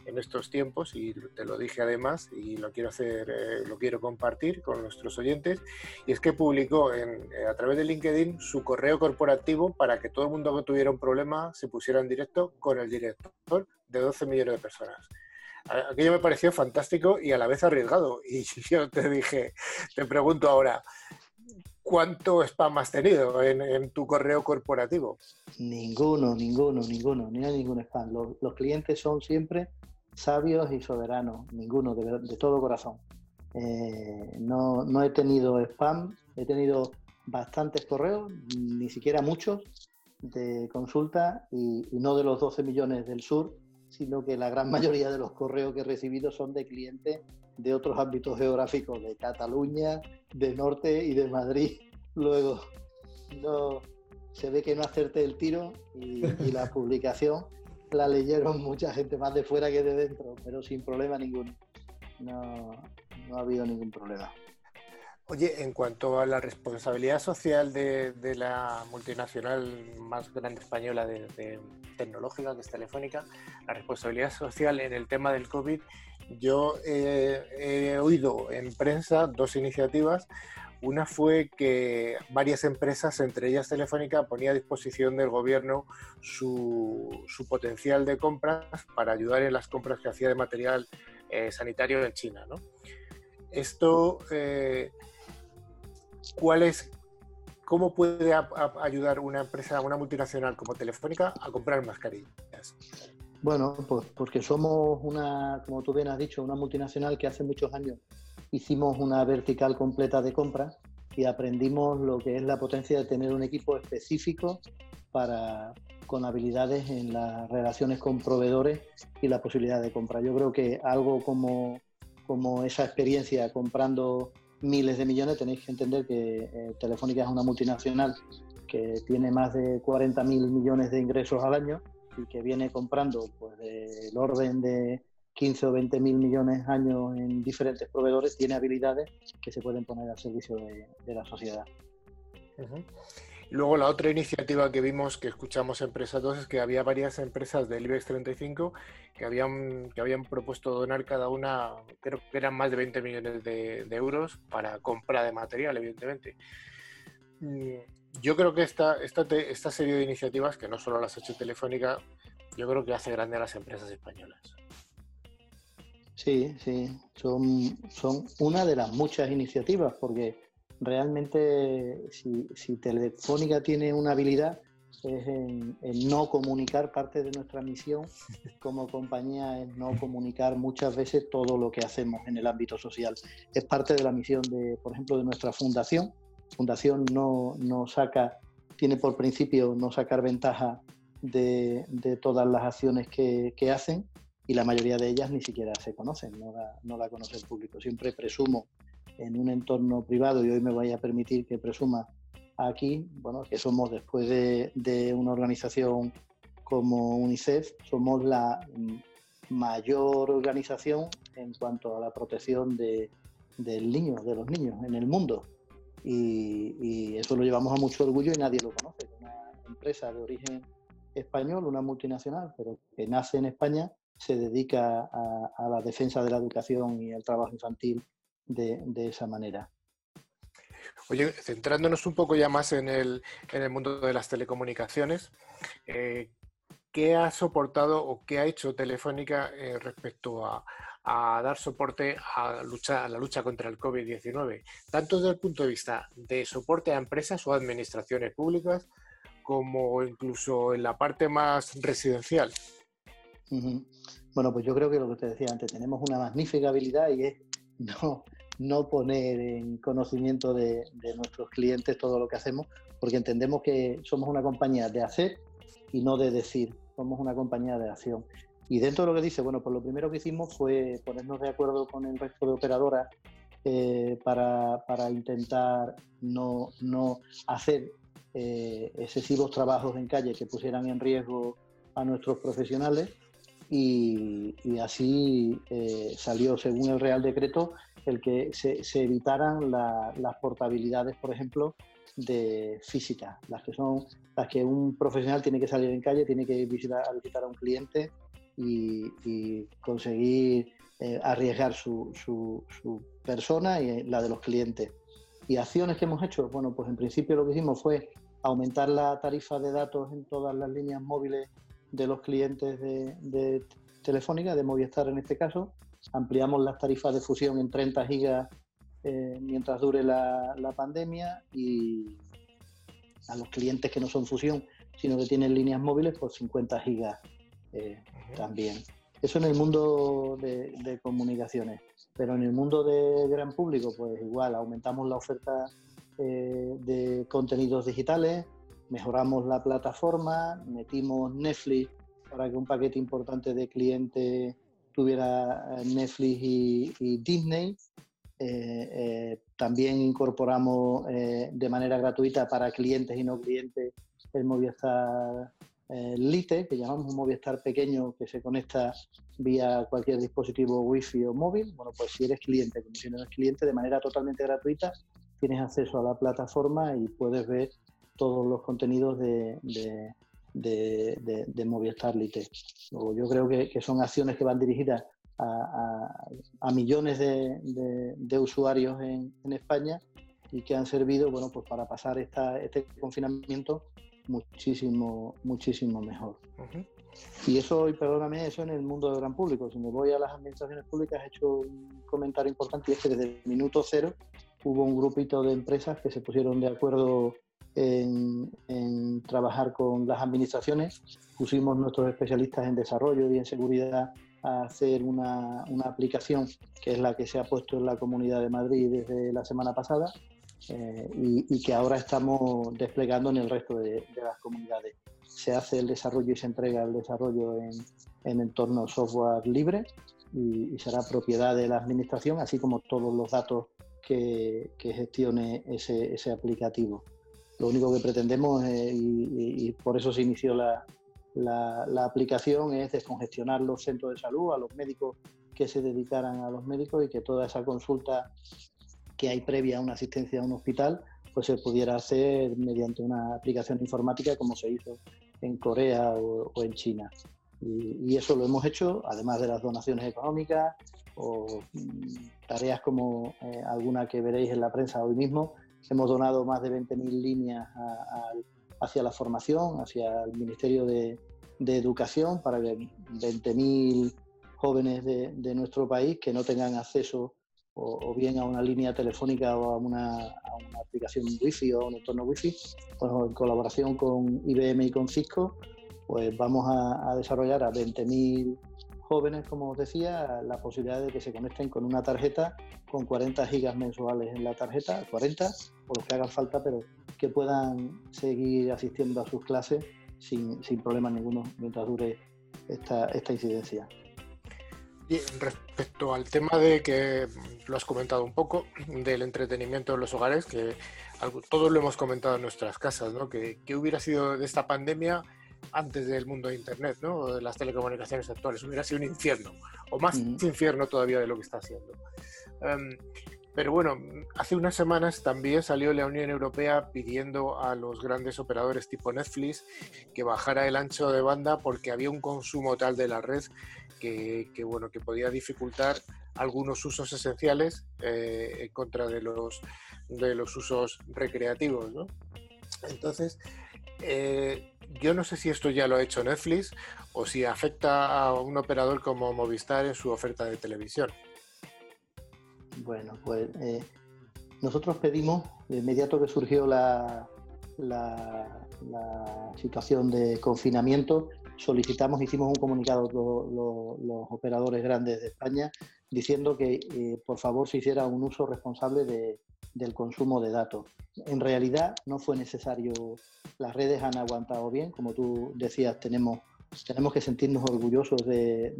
en estos tiempos y te lo dije además y lo quiero hacer, eh, lo quiero compartir con nuestros oyentes y es que publicó eh, a través de LinkedIn su correo corporativo para que todo el mundo que tuviera un problema se pusiera en directo con el director de 12 millones de personas. Aquello me pareció fantástico y a la vez arriesgado. <laughs> Y yo te dije, te pregunto ahora, ¿cuánto spam has tenido en, tu correo corporativo? Ninguno, ninguno, ninguno, ni hay ningún spam. Los, clientes son siempre sabios y soberanos, ninguno, de, todo corazón. Eh, no, no he tenido spam, he tenido bastantes correos, ni siquiera muchos de consulta y, y no de los 12 millones del sur, sino que la gran <laughs> mayoría de los correos que he recibido son de clientes de otros ámbitos geográficos, de Cataluña, de Norte y de Madrid. <laughs> Luego, no, se ve que no acerté el tiro y, la <laughs> publicación la leyeron mucha gente más de fuera que de dentro, pero sin problema ninguno. No, no ha habido ningún problema. Oye, en cuanto a la responsabilidad social de, la multinacional más grande española de, tecnológica, que es Telefónica, la responsabilidad social en el tema del COVID, yo he oído en prensa dos iniciativas. Una fue que varias empresas, entre ellas Telefónica, ponía a disposición del gobierno su, potencial de compras para ayudar en las compras que hacía de material eh, sanitario en China. ¿no? Esto eh, ¿cuál es, cómo puede ayudar una empresa, una multinacional como Telefónica a comprar mascarillas? Bueno, pues porque somos una, como tú bien has dicho, una multinacional que hace muchos años hicimos una vertical completa de compras y aprendimos lo que es la potencia de tener un equipo específico para, con habilidades en las relaciones con proveedores y la posibilidad de compra. Yo creo que algo como, como esa experiencia comprando miles de millones, tenéis que entender que eh, Telefónica es una multinacional que tiene más de 40 mil millones de ingresos al año y que viene comprando pues del orden de 15 o 20 mil millones años en diferentes proveedores, tiene habilidades que se pueden poner al servicio de, la sociedad. Luego la otra iniciativa que vimos, que escuchamos en Empresa 2, es que había varias empresas del IBEX 35 que habían, que habían propuesto donar cada una, creo que eran más de 20 millones de, euros para compra de material, evidentemente. Yo creo que esta, esta, esta serie de iniciativas, que no solo las ha hecho Telefónica, yo creo que hace grande a las empresas españolas. Sí, sí, son, son una de las muchas iniciativas, porque realmente si, Telefónica tiene una habilidad es en, no comunicar parte de nuestra misión <laughs> como compañía, es no comunicar muchas veces todo lo que hacemos en el ámbito social. Es parte de la misión, de, por ejemplo, de nuestra fundación. Fundación no, no saca, tiene por principio no sacar ventaja de, todas las acciones que, hacen y la mayoría de ellas ni siquiera se conocen, no no la conoce el público. Siempre presumo en un entorno privado y hoy me voy a permitir que presuma aquí, bueno, que somos después de, una organización como UNICEF, somos la mayor organización en cuanto a la protección de, del niño, de los niños en el mundo. Y, eso lo llevamos a mucho orgullo y nadie lo conoce. Una empresa de origen español, una multinacional, pero que nace en España, se dedica a, la defensa de la educación y el trabajo infantil de, esa manera. Oye, centrándonos un poco ya más en el, en el mundo de las telecomunicaciones, eh, ¿qué ha soportado o qué ha hecho Telefónica eh, respecto a, dar soporte a, lucha, a la lucha contra el COVID-19? Tanto desde el punto de vista de soporte a empresas o administraciones públicas, como incluso en la parte más residencial. Bueno, pues yo creo que lo que te decía antes, tenemos una magnífica habilidad y es no, no poner en conocimiento de, nuestros clientes todo lo que hacemos, porque entendemos que somos una compañía de hacer y no de decir, somos una compañía de acción. Y dentro de lo que dice, bueno, pues lo primero que hicimos fue ponernos de acuerdo con el resto de operadoras eh, para, intentar no, hacer eh, excesivos trabajos en calle que pusieran en riesgo a nuestros profesionales y, así eh, salió, según el Real Decreto, el que se, evitaran las portabilidades, por ejemplo, de física, las que son las que un profesional tiene que salir en calle, tiene que visitar, a visitar a un cliente y, conseguir eh, arriesgar su, su, persona y la de los clientes. ¿Y acciones que hemos hecho? Bueno, pues en principio lo que hicimos fue aumentar la tarifa de datos en todas las líneas móviles de los clientes de, de Telefónica, de Movistar en este caso. Ampliamos las tarifas de fusión en 30 gigas eh, mientras dure la, la, pandemia y a los clientes que no son fusión, sino que tienen líneas móviles, por 50 gigas eh, también. Eso en el mundo de, comunicaciones, pero en el mundo de gran público, pues igual, aumentamos la oferta eh, de contenidos digitales, mejoramos la plataforma, metimos Netflix para que un paquete importante de clientes tuviera Netflix y Disney eh, eh, también incorporamos eh, de manera gratuita para clientes y no clientes el Movistar Lite, que llamamos un Movistar pequeño que se conecta vía cualquier dispositivo Wi-Fi o móvil. Bueno, pues si eres cliente, como si no eres cliente, de manera totalmente gratuita, tienes acceso a la plataforma y puedes ver todos los contenidos de, de, Movistar Lite. yo creo que, que, son acciones que van dirigidas a, millones de, usuarios en, España y que han servido bueno, pues para pasar esta, este confinamiento muchísimo, muchísimo mejor. Y eso, y perdóname, eso en el mundo del gran público. Si me voy a las administraciones públicas, he hecho un comentario importante y es que desde el minuto cero hubo un grupito de empresas que se pusieron de acuerdo en, en, trabajar con las administraciones. Pusimos nuestros especialistas en desarrollo y en seguridad a hacer una, una, aplicación que es la que se ha puesto en la Comunidad de Madrid desde la semana pasada eh, y, que ahora estamos desplegando en el resto de, las comunidades. Se hace el desarrollo y se entrega el desarrollo en, en entorno software libre y, será propiedad de la Administración, así como todos los datos que, que gestione ese, ese, aplicativo. Lo único que pretendemos, eh, y, por eso se inició la, la, aplicación es descongestionar los centros de salud a los médicos que se dedicaran a los médicos y que toda esa consulta que hay previa a una asistencia a un hospital pues se pudiera hacer mediante una aplicación informática como se hizo en Corea o, en China. Y, eso lo hemos hecho, además de las donaciones económicas o mm, tareas como eh, alguna que veréis en la prensa hoy mismo. Hemos donado más de 20.000 líneas hacia la formación, hacia el Ministerio de, Educación, para que 20.000 jóvenes de, nuestro país que no tengan acceso o, bien a una línea telefónica o a una, aplicación Wi-Fi o a un entorno Wi-Fi, pues en colaboración con IBM y con Cisco, pues vamos a, a desarrollar a 20.000 jóvenes, como os decía, la posibilidad de que se conecten con una tarjeta con 40 gigas mensuales en la tarjeta, 40 o los que hagan falta, pero que puedan seguir asistiendo a sus clases sin, sin problemas ninguno mientras dure esta, esta incidencia. Y respecto al tema de que lo has comentado un poco, del entretenimiento en los hogares, que todos lo hemos comentado en nuestras casas, ¿no? Que, que hubiera sido de esta pandemia antes del mundo de Internet, ¿no? O de las telecomunicaciones actuales. Hubiera sido un infierno, o más infierno todavía de lo que está haciendo. Em, pero bueno, hace unas semanas también salió la Unión Europea pidiendo a los grandes operadores tipo Netflix que bajara el ancho de banda porque había un consumo tal de la red que, bueno, que podía dificultar algunos usos esenciales eh, en contra de los, de los usos recreativos. ¿no? Entonces, eh, yo no sé si esto ya lo ha hecho Netflix o si afecta a un operador como Movistar en su oferta de televisión. Bueno, pues eh, nosotros pedimos, de inmediato que surgió la, la, situación de confinamiento, solicitamos, hicimos un comunicado los, los, operadores grandes de España diciendo que eh, por favor se hiciera un uso responsable de, del consumo de datos. En realidad no fue necesario, las redes han aguantado bien, como tú decías, tenemos, tenemos que sentirnos orgullosos de,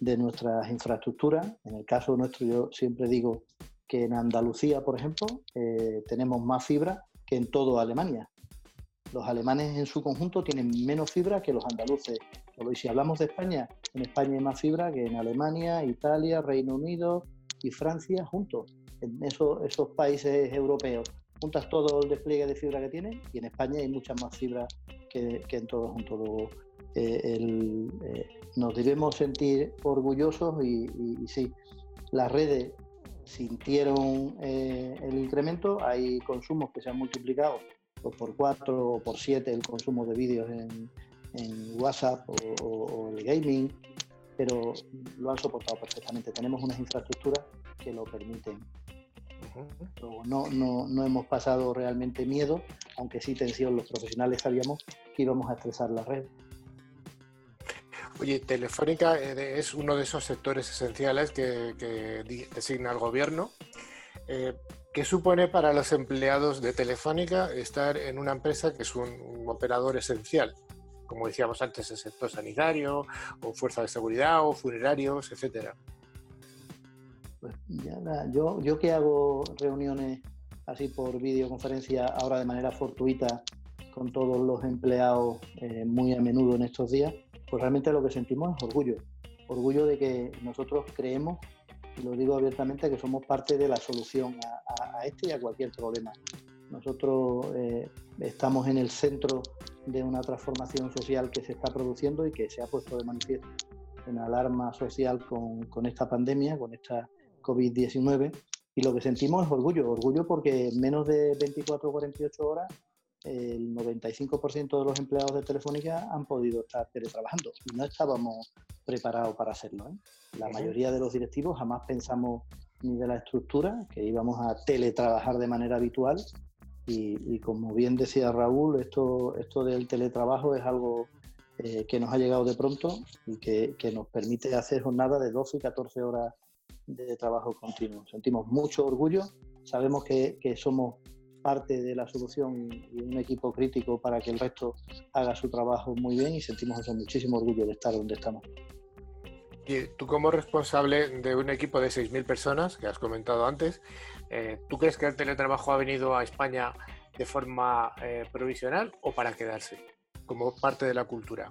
de, nuestras infraestructuras. En el caso nuestro yo siempre digo que en Andalucía, por ejemplo, eh, tenemos más fibra que en toda Alemania. Los alemanes en su conjunto tienen menos fibra que los andaluces. Y si hablamos de España, en España hay más fibra que en Alemania, Italia, Reino Unido, y Francia juntos, en esos, esos países europeos. Juntas todo el despliegue de fibra que tienen y en España hay mucha más fibra que, en todo junto. Eh, eh, nos debemos sentir orgullosos y, sí, las redes sintieron eh, el incremento, hay consumos que se han multiplicado pues, por cuatro o por siete el consumo de vídeos en, WhatsApp o, el gaming, pero lo han soportado perfectamente. Tenemos unas infraestructuras que lo permiten. No, no, no hemos pasado realmente miedo, aunque sí tensión, los profesionales sabíamos que íbamos a estresar la red. Oye, Telefónica eh, es uno de esos sectores esenciales que, designa el gobierno. Eh, ¿Qué supone para los empleados de Telefónica estar en una empresa que es un, operador esencial? Como decíamos antes, el sector sanitario, o fuerza de seguridad, o funerarios, etcétera. Pues yo, yo que hago reuniones así por videoconferencia ahora de manera fortuita con todos los empleados eh, muy a menudo en estos días, pues realmente lo que sentimos es orgullo. Orgullo de que nosotros creemos, y lo digo abiertamente, que somos parte de la solución a, este y a cualquier problema. Nosotros eh, estamos en el centro de una transformación social que se está produciendo y que se ha puesto de manifiesto en alarma social con, con esta pandemia, con esta COVID-19. Y lo que sentimos es orgullo, orgullo porque en menos de 24 o 48 horas el 95% de los empleados de Telefónica han podido estar teletrabajando y no estábamos preparados para hacerlo. ¿eh? La mayoría de los directivos jamás pensamos ni de la estructura, que íbamos a teletrabajar de manera habitual y, como bien decía Raúl, esto, esto del teletrabajo es algo eh, que nos ha llegado de pronto y que, nos permite hacer jornadas de 12 y 14 horas de trabajo continuo. Sentimos mucho orgullo, sabemos que, que somos parte de la solución y un equipo crítico para que el resto haga su trabajo muy bien y sentimos eso muchísimo orgullo de estar donde estamos. Y tú como responsable de un equipo de 6.000 personas, que has comentado antes, eh, ¿tú crees que el teletrabajo ha venido a España de forma eh, provisional o para quedarse, como parte de la cultura?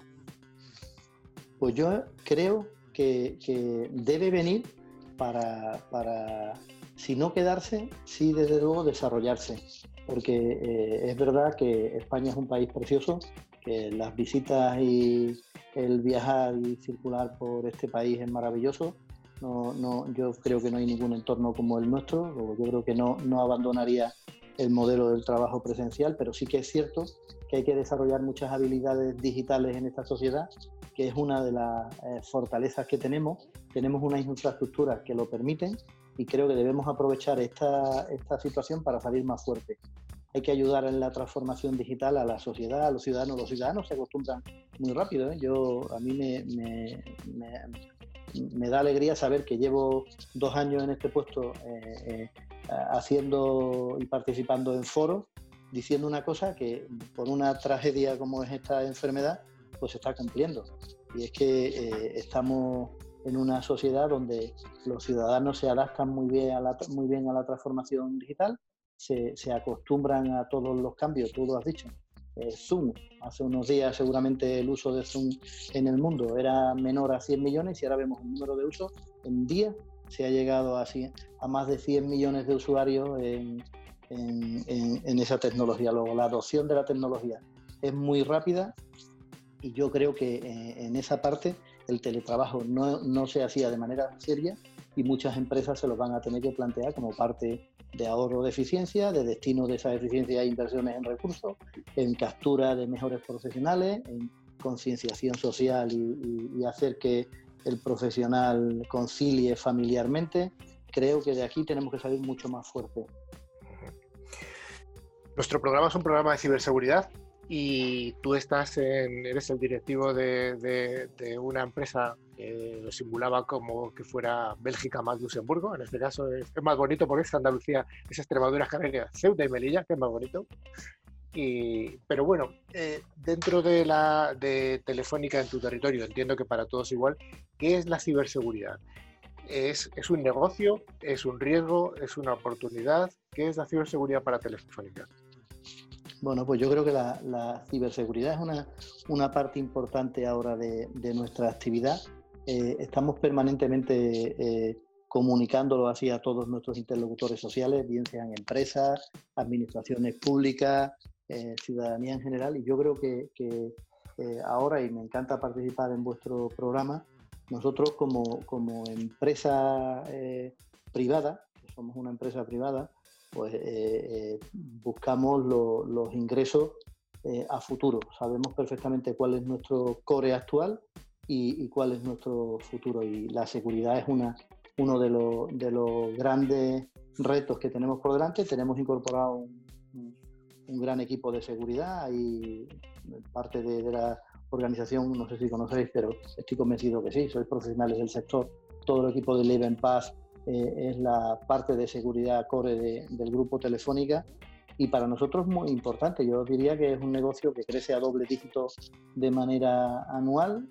Pues yo creo que, debe venir para, para si no quedarse, sí desde luego desarrollarse, porque eh, es verdad que España es un país precioso, que las visitas y el viajar y circular por este país es maravilloso. No, no, yo creo que no hay ningún entorno como el nuestro, yo creo que no, no abandonaría el modelo del trabajo presencial, pero sí que es cierto que hay que desarrollar muchas habilidades digitales en esta sociedad, que es una de las eh, fortalezas que tenemos. Tenemos unas infraestructuras que lo permiten y creo que debemos aprovechar esta, esta situación para salir más fuerte. Hay que ayudar en la transformación digital a la sociedad, a los ciudadanos. Los ciudadanos se acostumbran muy rápido. ¿eh? Yo, a mí me, da alegría saber que llevo dos años en este puesto eh, eh, haciendo y participando en foros, diciendo una cosa que por una tragedia como es esta enfermedad, pues se está cumpliendo. Y es que estamos en una sociedad donde los ciudadanos se adaptan muy bien a la, muy bien a la transformación digital, se, se acostumbran a todos los cambios, tú lo has dicho. Eh, Zoom, hace unos días seguramente el uso de Zoom en el mundo era menor a 100 millones y ahora vemos un número de usos en día se ha llegado a, a más de 100 millones de usuarios en, en, en, esa tecnología. Luego, la adopción de la tecnología es muy rápida y yo creo que eh, en esa parte el teletrabajo no, no se hacía de manera seria y muchas empresas se lo van a tener que plantear como parte de ahorro de eficiencia, de destino de esa eficiencia a inversiones en recursos, en captura de mejores profesionales, en concienciación social y, hacer que el profesional concilie familiarmente. Creo que de aquí tenemos que salir mucho más fuerte. Nuestro programa es un programa de ciberseguridad y tú estás en, eres el directivo de, una empresa que lo simulaba como que fuera Bélgica más Luxemburgo. En este caso es, más bonito porque es Andalucía, es Extremadura, Canarias, Ceuta y Melilla, que es más bonito. Y, pero bueno, eh, dentro de la de Telefónica en tu territorio, entiendo que para todos igual, ¿qué es la ciberseguridad? ¿Es, ¿Es un negocio? ¿Es un riesgo? ¿Es una oportunidad? ¿Qué es la ciberseguridad para Telefónica? Bueno, pues yo creo que la, ciberseguridad es una, parte importante ahora de, nuestra actividad. Eh, estamos permanentemente eh, comunicándolo así a todos nuestros interlocutores sociales, bien sean empresas, administraciones públicas, eh, ciudadanía en general. Y yo creo que, eh, ahora, y me encanta participar en vuestro programa, nosotros como, como empresa privada, somos una empresa privada, pues buscamos los ingresos a futuro. Sabemos perfectamente cuál es nuestro core actual y, cuál es nuestro futuro. Y la seguridad es una, uno de, de los grandes retos que tenemos por delante. Tenemos incorporado un, gran equipo de seguridad y parte de, la organización, no sé si conocéis, pero estoy convencido que sí, sois profesionales del sector. Todo el equipo de Live en Paz eh, es la parte de seguridad core del grupo Telefónica y para nosotros muy importante. Yo diría que es un negocio que crece a doble dígito de manera anual,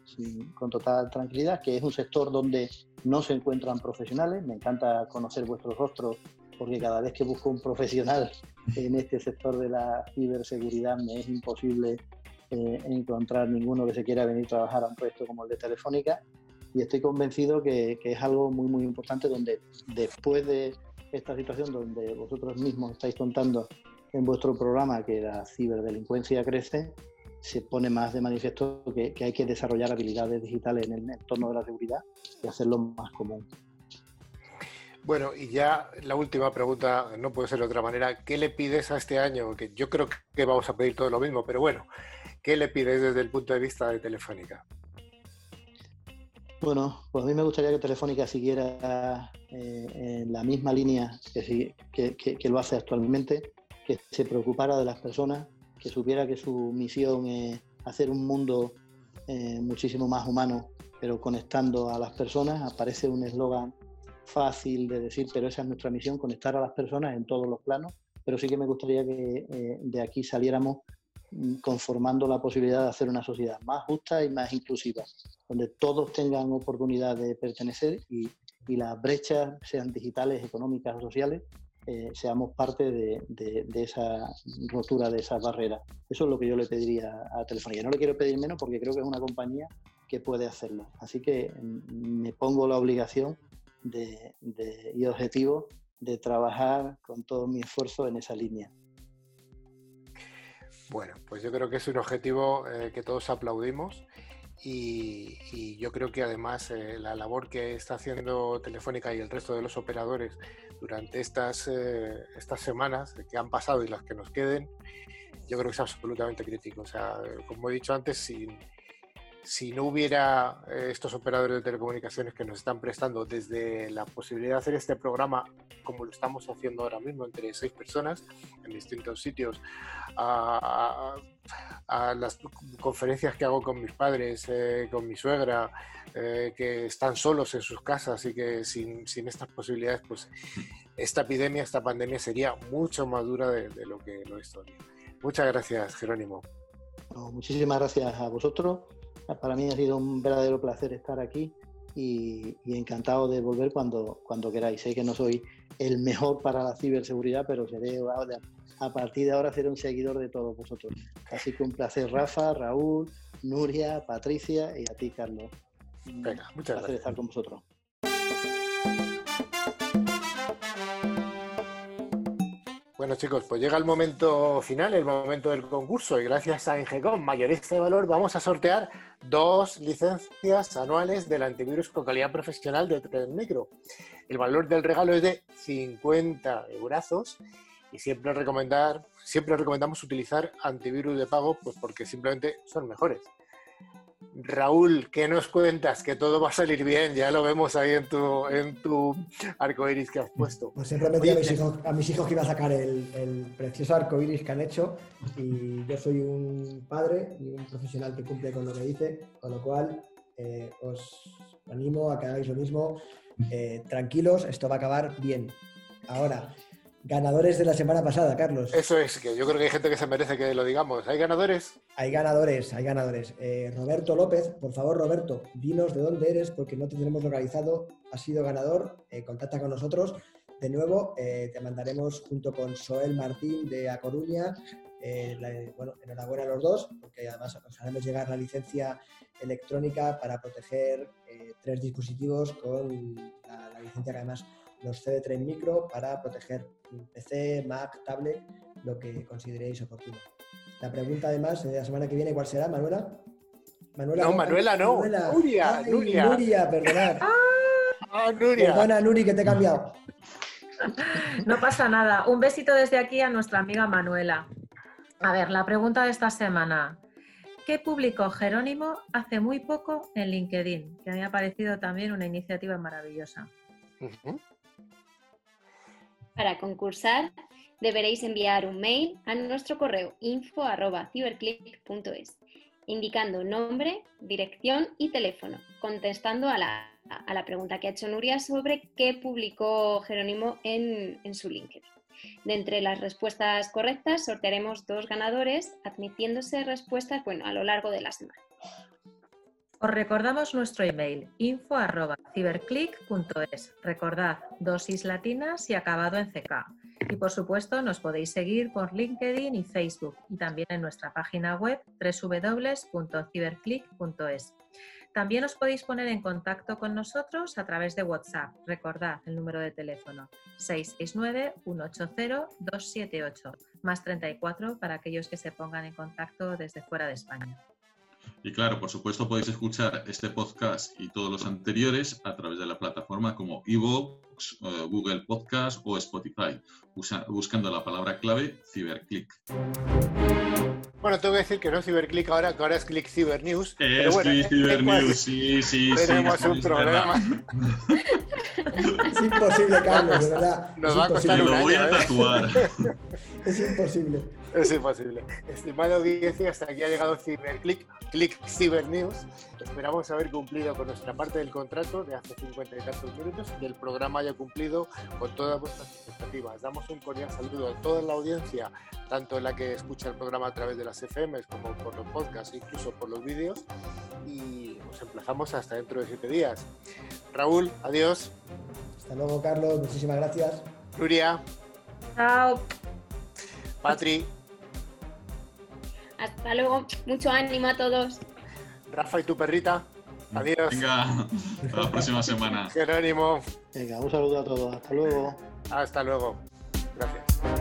con total tranquilidad, que es un sector donde no se encuentran profesionales. Me encanta conocer vuestros rostros porque cada vez que busco un profesional <laughs> en este sector de la ciberseguridad me es imposible eh, encontrar ninguno que se quiera venir a trabajar a un puesto como el de Telefónica y estoy convencido que, es algo muy muy importante donde después de esta situación donde vosotros mismos estáis contando en vuestro programa que la ciberdelincuencia crece, se pone más de manifiesto que, hay que desarrollar habilidades digitales en el entorno de la seguridad y hacerlo más común. Bueno, y ya la última pregunta, no puede ser de otra manera, ¿qué le pides a este año? Que yo creo que vamos a pedir todo lo mismo, pero bueno, ¿qué le pides desde el punto de vista de Telefónica? Bueno, pues a mí me gustaría que Telefónica siguiera eh, en la misma línea que, lo hace actualmente, que se preocupara de las personas, que supiera que su misión es hacer un mundo eh, muchísimo más humano, pero conectando a las personas. Aparece un eslogan fácil de decir, pero esa es nuestra misión, conectar a las personas en todos los planos. Pero sí que me gustaría que eh, de aquí saliéramos conformando la posibilidad de hacer una sociedad más justa y más inclusiva, donde todos tengan oportunidad de pertenecer y, las brechas, sean digitales, económicas o sociales, eh, seamos parte de, esa rotura, de esa barrera. Eso es lo que yo le pediría a Telefónica. No le quiero pedir menos porque creo que es una compañía que puede hacerlo. Así que mm, me pongo la obligación de, y objetivo de trabajar con todo mi esfuerzo en esa línea. Bueno, pues yo creo que es un objetivo eh, que todos aplaudimos y, yo creo que además eh, la labor que está haciendo Telefónica y el resto de los operadores durante estas, eh, estas semanas que han pasado y las que nos queden, yo creo que es absolutamente crítico. O sea, como he dicho antes, sin, si no hubiera eh, estos operadores de telecomunicaciones que nos están prestando desde la posibilidad de hacer este programa como lo estamos haciendo ahora mismo entre seis personas en distintos sitios, a, las conferencias que hago con mis padres, eh, con mi suegra, eh, que están solos en sus casas y que sin, estas posibilidades, pues esta epidemia, esta pandemia sería mucho más dura de, lo que lo es todavía. Muchas gracias, Jerónimo. muchísimas gracias a vosotros para mí ha sido un verdadero placer estar aquí y, encantado de volver cuando, cuando queráis. Sé que no soy el mejor para la ciberseguridad, pero seré a partir de ahora seré un seguidor de todos vosotros. Así que un placer, Rafa, Raúl, Nuria, Patricia y a ti, Carlos. Venga, muchas un placer estar con vosotros. Bueno chicos, pues llega el momento final, el momento del concurso y gracias a Ingecom, mayorista de valor, vamos a sortear dos licencias anuales del antivirus con calidad profesional de 3 Micro. El valor del regalo es de 50 euros y siempre recomendar, siempre recomendamos utilizar antivirus de pago pues porque simplemente son mejores. Raúl, ¿qué nos cuentas? Que todo va a salir bien, ya lo vemos ahí en tu, en tu arco iris que has puesto. Pues siempre metí a mis, hijos, a mis hijos que iba a sacar el, precioso arco iris que han hecho y yo soy un padre y un profesional que cumple con lo que dice, con lo cual eh, os animo a que hagáis lo mismo. Eh, tranquilos, esto va a acabar bien. Ahora, ganadores de la semana pasada, Carlos. Eso es, que yo creo que hay gente que se merece que lo digamos. ¿Hay ganadores? Hay ganadores, hay ganadores. Eh, Roberto López, por favor, Roberto, dinos de dónde eres porque no te tenemos localizado. Has sido ganador, eh, contacta con nosotros. De nuevo, eh, te mandaremos junto con Soel Martín de A Coruña bueno, enhorabuena a los dos, porque además os haremos llegar la licencia electrónica para proteger tres dispositivos con la, licencia que además nos cede 3 Micro para proteger PC, Mac, tablet, lo que consideréis oportuno. La pregunta además de la semana que viene, ¿cuál será, Manuela? Manuela no, Manuela no. Nuria, Nuria. Nuria, perdonad. <laughs> Ah, Nuria. Perdona, Nuri, que te he cambiado. No pasa nada. Un besito desde aquí a nuestra amiga Manuela. A ver, la pregunta de esta semana. ¿Qué publicó Jerónimo hace muy poco en LinkedIn? Que me ha parecido también una iniciativa maravillosa. Para concursar, deberéis enviar un mail a nuestro correo info.ciberclick.es, indicando nombre, dirección y teléfono, contestando a la, pregunta que ha hecho Nuria sobre qué publicó Jerónimo en, en su LinkedIn. De entre las respuestas correctas sortearemos dos ganadores, admitiéndose respuestas bueno, a lo largo de la semana. Os recordamos nuestro email info.ciberclick.es. Recordad, dosis latinas y acabado en CK. Y por supuesto nos podéis seguir por LinkedIn y Facebook y también en nuestra página web www.ciberclick.es. También os podéis poner en contacto con nosotros a través de WhatsApp. Recordad el número de teléfono 669-180-278, más 34 para aquellos que se pongan en contacto desde fuera de España. Y claro, por supuesto podéis escuchar este podcast y todos los anteriores a través de la plataforma como Evox, eh, Google Podcast o Spotify, buscando la palabra clave Ciberclick. Bueno, tengo que decir que no es Ciberclick ahora, que ahora es Click Cyber News. Es Click Cyber News, sí, sí, Tenemos un problema. <laughs> Es imposible, Carlos, de verdad. Nos va a costar un Lo voy año, a ¿eh? tatuar. <laughs> Es imposible. Es imposible. Estimado audiencia, hasta aquí ha llegado Ciberclick, Click Cyber News. Esperamos haber cumplido con nuestra parte del contrato de hace 50 y tantos minutos y el programa haya cumplido con todas vuestras expectativas. Damos un cordial saludo a toda la audiencia, tanto la que escucha el programa a través de las FMs como por los podcasts, incluso por los vídeos. Y os emplazamos hasta dentro de siete días. Raúl, adiós. Hasta luego, Carlos. Muchísimas gracias. Nuria, Chao. Patri, Hasta luego, mucho ánimo a todos. Rafa y tu perrita. Adiós. Venga, hasta la próxima semana. Jerónimo, Venga, un saludo a todos. Hasta luego. hasta luego. Gracias.